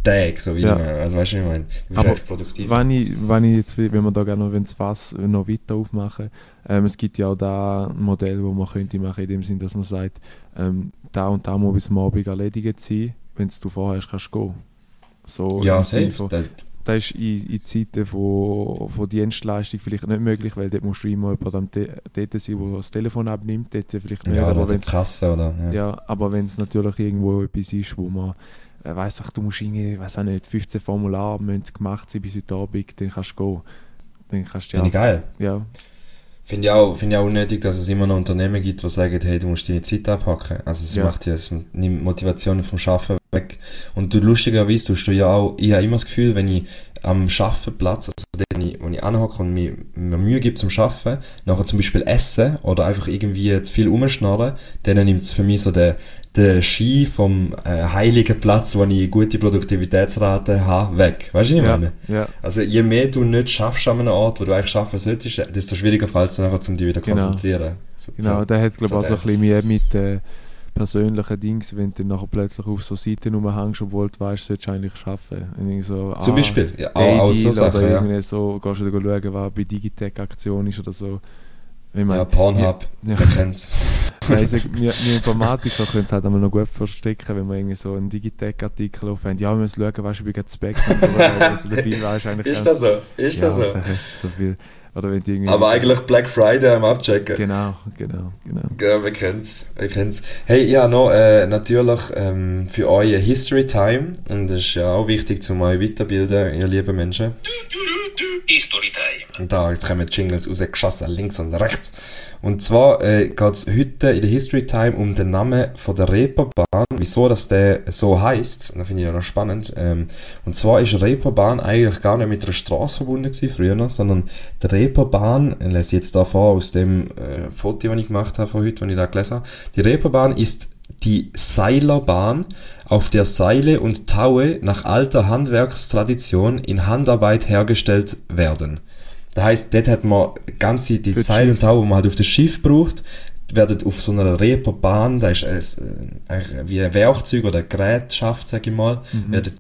Tage, so wie Ja. man, also weißt du, ich meine? Du bist Aber echt produktiv. Wenn ich, wenn ich jetzt, wenn wir da gerne noch, wenn das Fass noch weiter aufmachen, ähm, es gibt ja auch da ein Modell, wo man könnte machen, in dem Sinn, dass man sagt, ähm, da und da muss bis Abend erledigt sein, wenn du vorher hast, kannst du gehen. So Ja, safe. von- Das ist in, in Zeiten von, von Dienstleistung vielleicht nicht möglich, weil dort musst du immer jemand am Te dort sein, der das Telefon abnimmt, dort vielleicht nicht, Ja, aber oder wenn die Kasse, oder? Ja. ja, aber wenn es natürlich irgendwo etwas ist, wo man äh, weiss, ach, du musst irgendwie, weiß auch nicht, 15 Formulare müssen gemacht sein bis heute Abend, dann kannst du gehen. Dann kannst du Finde ich ja, geil. ja, Finde ich, auch, finde ich auch unnötig, dass es immer noch Unternehmen gibt, die sagen, hey, du musst deine Zeit abhacken. Also es Ja. macht ja, nimmt Motivation vom Schaffen weg. Und du, lustigerweise tust du ja auch, ich habe immer das Gefühl, wenn ich am Schaffenplatz, also wenn ich, wo ich anhocke und mir, mir Mühe gibt zum Schaffen, nachher zum Beispiel essen oder einfach irgendwie zu viel rumschnarren, dann nimmt es für mich so den, den Ski vom äh, heiligen Platz, wo ich gute Produktivitätsrate habe, weg. Weißt du, was ich ja, meine? ja, Also je mehr du nicht schaffst an einem Ort, wo du eigentlich schaffen solltest, desto schwieriger fällt es nachher, um dich wieder zu Genau. konzentrieren. So, genau. so. Der hat, glaube ich, so auch so ein bisschen mehr mit äh, persönlichen Dings, wenn du nachher plötzlich auf so Seiten rumhängst, obwohl du weißt, solltest du eigentlich schaffen. Irgendwie so, Zum ah, Beispiel, ja, auch, auch so Sachen, oder ja. irgendwie so, gehst du schauen, was bei Digitech Aktion ist oder so. Ich meine, Ja, Pornhub, ja. man kennt's. *laughs* Nein, ich sag, wir, wir Informatiker können es halt einmal noch gut verstecken, wenn wir irgendwie so einen Digitech-Artikel aufhören. Ja, wir müssen schauen, weißt du, wie geht Specs und so. Also dabei eigentlich *laughs* Ist das so? Ist ja, das so? da hast du so viel. Oder wenn du irgendwie... Aber eigentlich Black Friday am Abchecken. Genau, genau, genau. Ja, wir kennen's, wir kennen's. Hey, ja, noch äh, natürlich ähm, für euch History Time und das ist ja auch wichtig, zum euch weiterbilden, ihr lieben Menschen. History Time. Und da, jetzt kommen Jingles rausgeschossen, links und rechts. Und zwar äh, geht es heute in der History Time um den Namen von der Reeperbahn, wieso das der so heißt. Das finde ich ja noch spannend. Ähm, und zwar ist Reeperbahn eigentlich gar nicht mit einer Straße verbunden gewesen, früher noch, sondern die Reeperbahn, ich lese jetzt da vor aus dem äh, Foto, das ich gemacht habe von heute, das ich da gelesen habe. Die Reeperbahn ist die Seilerbahn, auf der Seile und Taue nach alter Handwerkstradition in Handarbeit hergestellt werden. Das heisst, dort hat man ganze, die Seile und. Taue, die man halt auf das Schiff braucht, werden auf so einer Reeperbahn, da ist es äh, eigentlich wie ein Werkzeug oder ein Gerät schafft, sag ich mal, Mhm. werden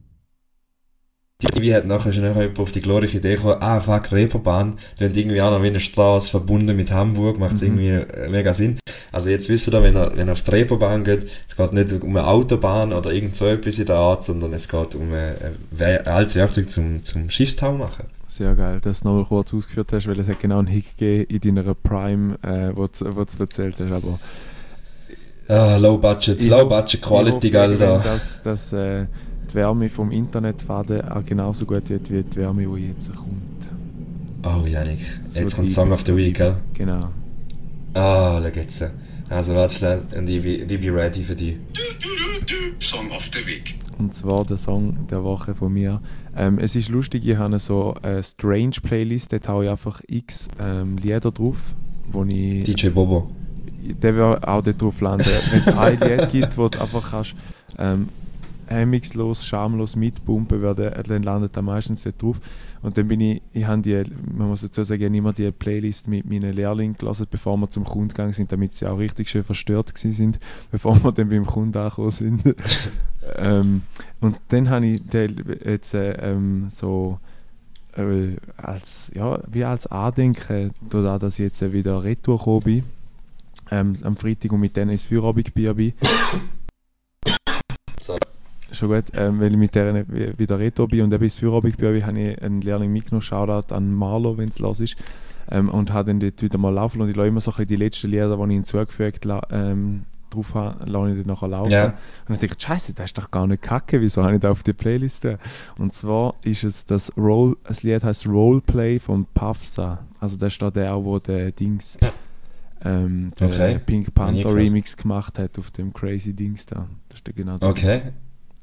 die wie hat nachher schon jemand auf die glorreiche Idee gekommen, ah fuck, Reeperbahn, die haben irgendwie auch noch wie eine Straße verbunden mit Hamburg, macht Mhm. irgendwie äh, mega Sinn. Also jetzt wisst ihr da, wenn ihr, wenn ihr auf die Reeperbahn geht, es geht nicht um eine Autobahn oder irgend so etwas in der Art, sondern es geht um ein, ein altes Werkzeug zum, zum Schiffstau machen. Sehr geil, dass du nochmal kurz ausgeführt hast, weil es hat genau einen Hick gegeben in deiner Prime, äh, wo du wo du erzählt hast. Aber Ah, low budget, Ich low budget quality, gell, da. Dass, dass äh, die Wärme vom Internetfaden auch genauso gut wird wie die Wärme, die jetzt kommt. Oh, Janik, So jetzt kommt Song of the Week, gell? Genau. Ah, schau jetzt. Also, warte schnell, und ich, bin- ich bin ready für dich. Song of the Week. Und zwar der Song der Woche von mir. Ähm, es ist lustig, ich habe so eine Strange Playlist, dort habe ich einfach x ähm, Lieder drauf, wo ich... DJ Bobo. der wird auch dort drauf landen. Wenn es ein Lied gibt, wo du einfach kannst, ähm, hemmungslos, schamlos mitpumpen, werden, dann landet er meistens dort drauf. Und dann bin ich, ich habe die, man muss dazu sagen, ich habe immer die Playlist mit meinen Lehrlingen gelassen, bevor wir zum Kunden gegangen sind, damit sie auch richtig schön verstört sind, *laughs* bevor wir dann beim Kunden angekommen sind. *laughs* ähm, und dann habe ich den jetzt äh, ähm, so äh, als, ja, wie als Andenken, dadurch, dass ich jetzt wieder retour gekommen bin, ähm, am Freitag und mit denen ins Feierabendbier bin. Schon gut, ähm, weil ich mit wi- wieder retour bin und eben ins Feierabendbier bin, habe ich einen Lehrling mitgenommen, Shoutout an Marlo, wenn es los ist, ähm, und habe dann dort wieder mal laufen und ich lasse immer so ein die letzten Lieder, die ich hinzugefügt ähm, drauf habe, lasse ich dann nachher laufen. Ja. Und dann dachte ich, Scheiße, das ist doch gar nicht kacke, wieso habe ich das auf die Playlist? Und zwar ist es das Roll, das Lied heißt Roleplay von Puffsa. Also das ist da der, wo der Dings, ähm, der Okay. Pink Panther. Remix gemacht hat auf dem Crazy Dings da. Das ist der genau der. Okay.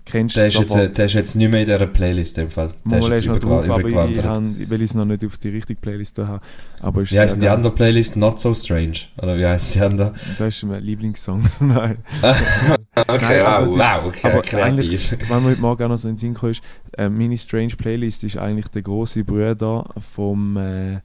Kennst Der du ist, jetzt, äh, der ist jetzt nicht mehr in dieser Playlist, dem Fall. Der Mal ist jetzt drauf, übergewa- aber ich, ich, übergewandert. weil ich es noch nicht auf die richtige Playlist habe. Aber ist Wie heißt die andere Playlist? Not So Strange? Oder wie heißt die andere? Das ist mein Lieblingssong. *laughs* Nein. *laughs* Okay, Nein, aber wow, wow, okay, aber kreativ. Wenn mir heute Morgen auch noch so in den Sinn kam, ist, äh, meine Strange Playlist ist eigentlich der große Bruder vom, äh,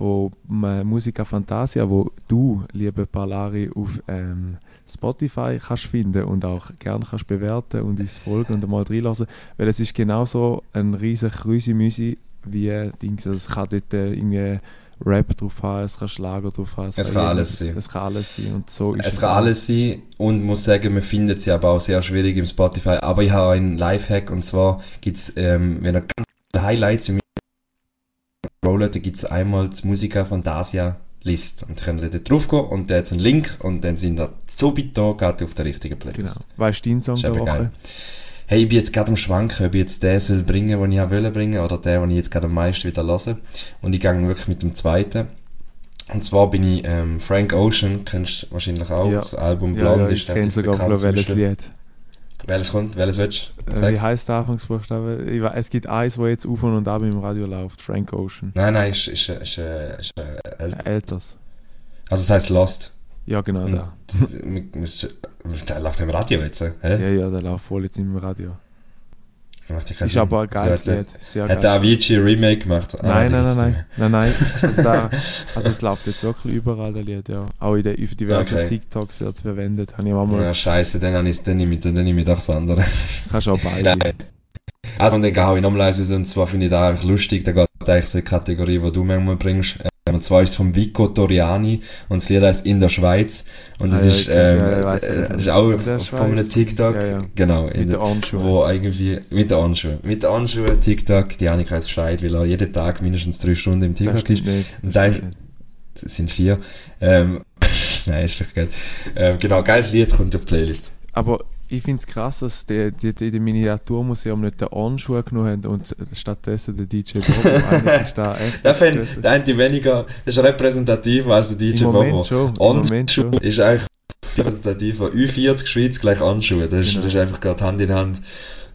äh, Musica Fantasia, wo du, liebe Palari, auf ähm, Spotify kannst finden und auch gerne kannst bewerten und uns folgen und mal reinlassen, weil es ist genauso ein riesen Krüsi-Müsi wie Dings. Also es kann dort äh, irgendwie Rap drauf haben, es kann Schlager drauf haben. Es kann alles sein. Es kann alles sein und so ist Es kann alles sein und muss sagen, man findet sie aber auch sehr schwierig im Spotify. Aber ich habe einen Lifehack und zwar gibt es, ähm, wenn ihr ganz Highlights im rollt, da gibt es einmal die Musica Fantasia List. Und dann könnt ihr dort drauf gehen und da hat einen Link und dann sind ihr so bitte da, geht auf der richtigen Genau. Playlist. Weißt du deinen Song der Woche? geil. Hey, ich bin jetzt gerade am Schwanken, ob ich jetzt den soll bringen, den ich wollte bringen, oder den, den ich jetzt gerade am meisten wieder höre. Und ich gehe wirklich mit dem zweiten. Und zwar bin ich ähm, Frank Ocean, kennst du wahrscheinlich auch, Ja. das Album Ja, Blonde ja, ich ist kenne relativ sogar bekannt zum welches Beispiel. Lied. Welches kommt? Welches willst du? Äh, wie heißt der Anfangsbuchstabe? Es gibt eins, wo jetzt auf und ab im Radio läuft. Frank Ocean. Nein, nein, ist, ist, ist, ist, ist äh, äl- Älteres. also es heisst Lost. Ja, genau Und da. *laughs* Der läuft im Radio jetzt, äh? Ja, hä? ja, der läuft voll jetzt im Radio. Macht ja keinen Ist Sinn. aber ein geiles Also, Lied. Sehr Hat der geil. Avicii ein Remake gemacht? Ah, Nein, nein, nein, nein, nein, nein. Also, da, *laughs* also es läuft jetzt wirklich überall, der Lied, ja. Auch in den auf diversen Okay. TikToks wird verwendet. Habe ich mal, Ja, scheiße, dann, habe ich- dann nehme ich, dann nehme ich doch das andere. kannst du auch beide. *laughs* Nein. Also, und dann hau ich nochmal eins und zwar finde ich das eigentlich lustig, da geht eigentlich so in die Kategorie, die du manchmal bringst. Und zwar ist es von Vico Toriani und das Lied heißt In der Schweiz. Und das Ah, ja, ist, ähm, ja, weiss, äh, das ist auch der von einem. TikTok. Ja. Genau. in Mit der- den Anschuhen. Wo irgendwie, mit den Anschuhen. Mit den Anschuhen, TikTok, die Annika weiß Bescheid, weil er jeden Tag mindestens drei Stunden im TikTok ist. Und da- sind vier. Ähm, *laughs* nein, ist doch geil. Ähm, genau, geiles Lied kommt auf die Playlist. Aber ich finde es krass, dass die, die, die, die Miniaturmuseum nicht den Anschuh genommen haben und stattdessen den DJ Bobo. *laughs* Eigentlich ist da echt. Das- der eine weniger, ist repräsentativer als der DJ Im Bobo. Moment schon. Im Moment schon. ist eigentlich repräsentativer. Ü40 Schweiz gleich Anschuhe. Das, ist- Genau. das ist einfach gerade Hand in Hand.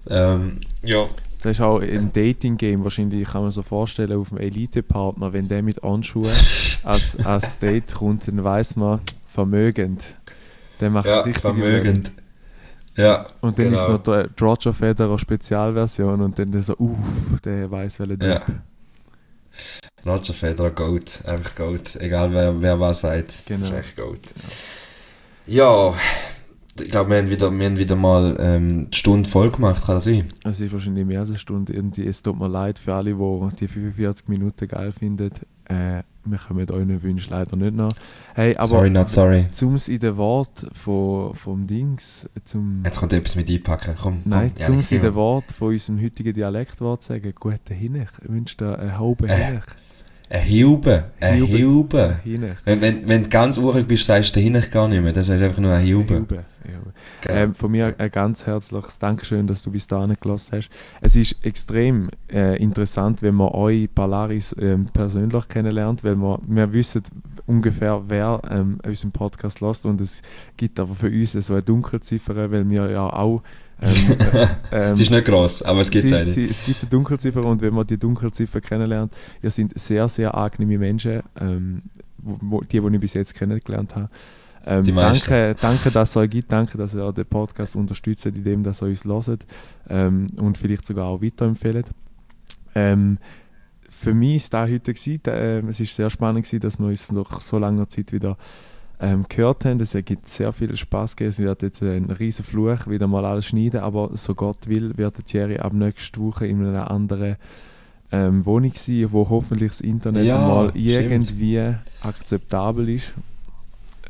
Ähm, ja. Das ist auch ein Dating-Game wahrscheinlich, kann man so vorstellen, auf dem Elite-Partner, wenn der mit Anschuhen *laughs* als, als Date kommt, dann weiß man, vermögend. Der macht Ja, es richtig. vermögend. Ja, Und dann genau. ist noch der Roger Federer Spezialversion und dann der so, uff, der weiß welcher Ja. Typ. Roger Federer, Gold. Einfach Gold. Egal wer, wer was sagt. Genau. Das ist echt Gold. Ja, ich glaube, wir haben wieder, wir haben wieder mal ähm, die Stunde voll gemacht, kann das sein? Es ist wahrscheinlich mehr als eine Stunde. Irgendwie, es tut mir leid für alle, die die 45 Minuten geil finden. Äh, wir kommen euren Wunsch leider nicht nach. Hey, aber sorry, not sorry. zum in den Wort von, vom Dings, zum, Jetzt kommt etwas mit einpacken. Komm, nein, komm. zum in den Wort von unserem heutigen Dialektwort sagen, guten Hinech. Ich wünsche dir einen halben Äh, Hinech. Eine Hilbe, eine Hilbe. Hinech. Wenn, wenn, wenn du ganz urig bist, sagst du dahinter gar nicht mehr. Das ist einfach nur eine Hilbe. Genau. Ähm, von mir ein ganz herzliches Dankeschön, dass du bis dahin gelassen hast. Es ist extrem äh, interessant, wenn man euch Polaris ähm, persönlich kennenlernt, weil wir, wir wissen ungefähr, wer ähm, unseren Podcast lässt und es gibt aber für uns so eine Dunkelziffer, weil wir ja auch ähm, *laughs* äh, ähm, ist nicht gross, aber es gibt sie, eine. sie, es gibt eine Dunkelziffer und wenn man die Dunkelziffer kennenlernt, ihr sind sehr, sehr angenehme Menschen, ähm, wo, die, die ich bis jetzt kennengelernt habe. Ähm, danke, danke, dass es euch gibt, danke, dass ihr den Podcast unterstützt, indem dass ihr uns hört ähm, und vielleicht sogar auch weiterempfehlt. Ähm, für mich ist das heute gewesen, ähm, es ist sehr spannend gewesen, dass wir uns nach so langer Zeit wieder ähm, gehört haben. Es gibt sehr viel Spaß gegeben. Es wird jetzt ein riesen Fluch, wieder mal alles schneiden, aber so Gott will, wird Thierry ab nächster Woche in einer anderen ähm, Wohnung sein, wo hoffentlich das Internet Ja, mal stimmt. irgendwie akzeptabel ist.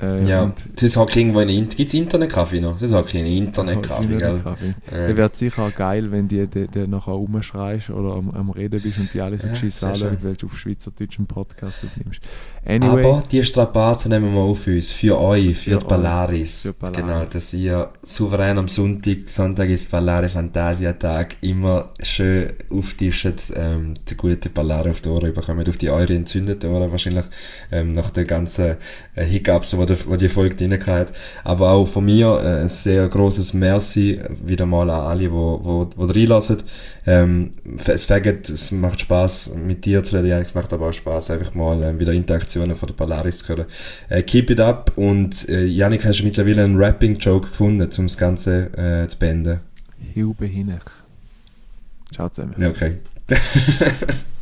Äh, Ja, das hat irgendwo in Gibt es Internetkaffee noch? Das hat einen Internetkaffee, gell? Kaffee. Ja. Der wird sicher auch geil, wenn die, die, die nachher rumschreist oder am, am Reden bist und die alle so Ja, geschissen schön. weil du auf Schweizerdeutsch einen Podcast aufnimmst. Anyway, Aber die Strapazen nehmen wir auf uns. Für euch, für, Für die. Polaris. Für Polaris. Genau, dass ihr souverän am Sonntag, Sonntag ist Palare Fantasia Tag, immer schön auftischen, ähm, die gute Palare auf die Ohren bekommen, auf die eure entzündeten Ohren wahrscheinlich, ähm, nach den ganzen äh, Hiccups, die wo, der, wo die Folge drin hat. Aber auch von mir äh, ein sehr großes Merci wieder mal an alle, wo, wo, wo reinlassen. Ähm, es fängt, es macht Spaß mit dir zu reden, Janik, es macht aber auch Spaß einfach mal äh, wieder Interaktionen von der Polaris zu hören. Äh, keep it up und äh, Janik, hast du mittlerweile einen Rapping-Joke gefunden, um das Ganze äh, zu beenden? Hilbe hinein. Ciao zusammen. Ja, okay. *laughs*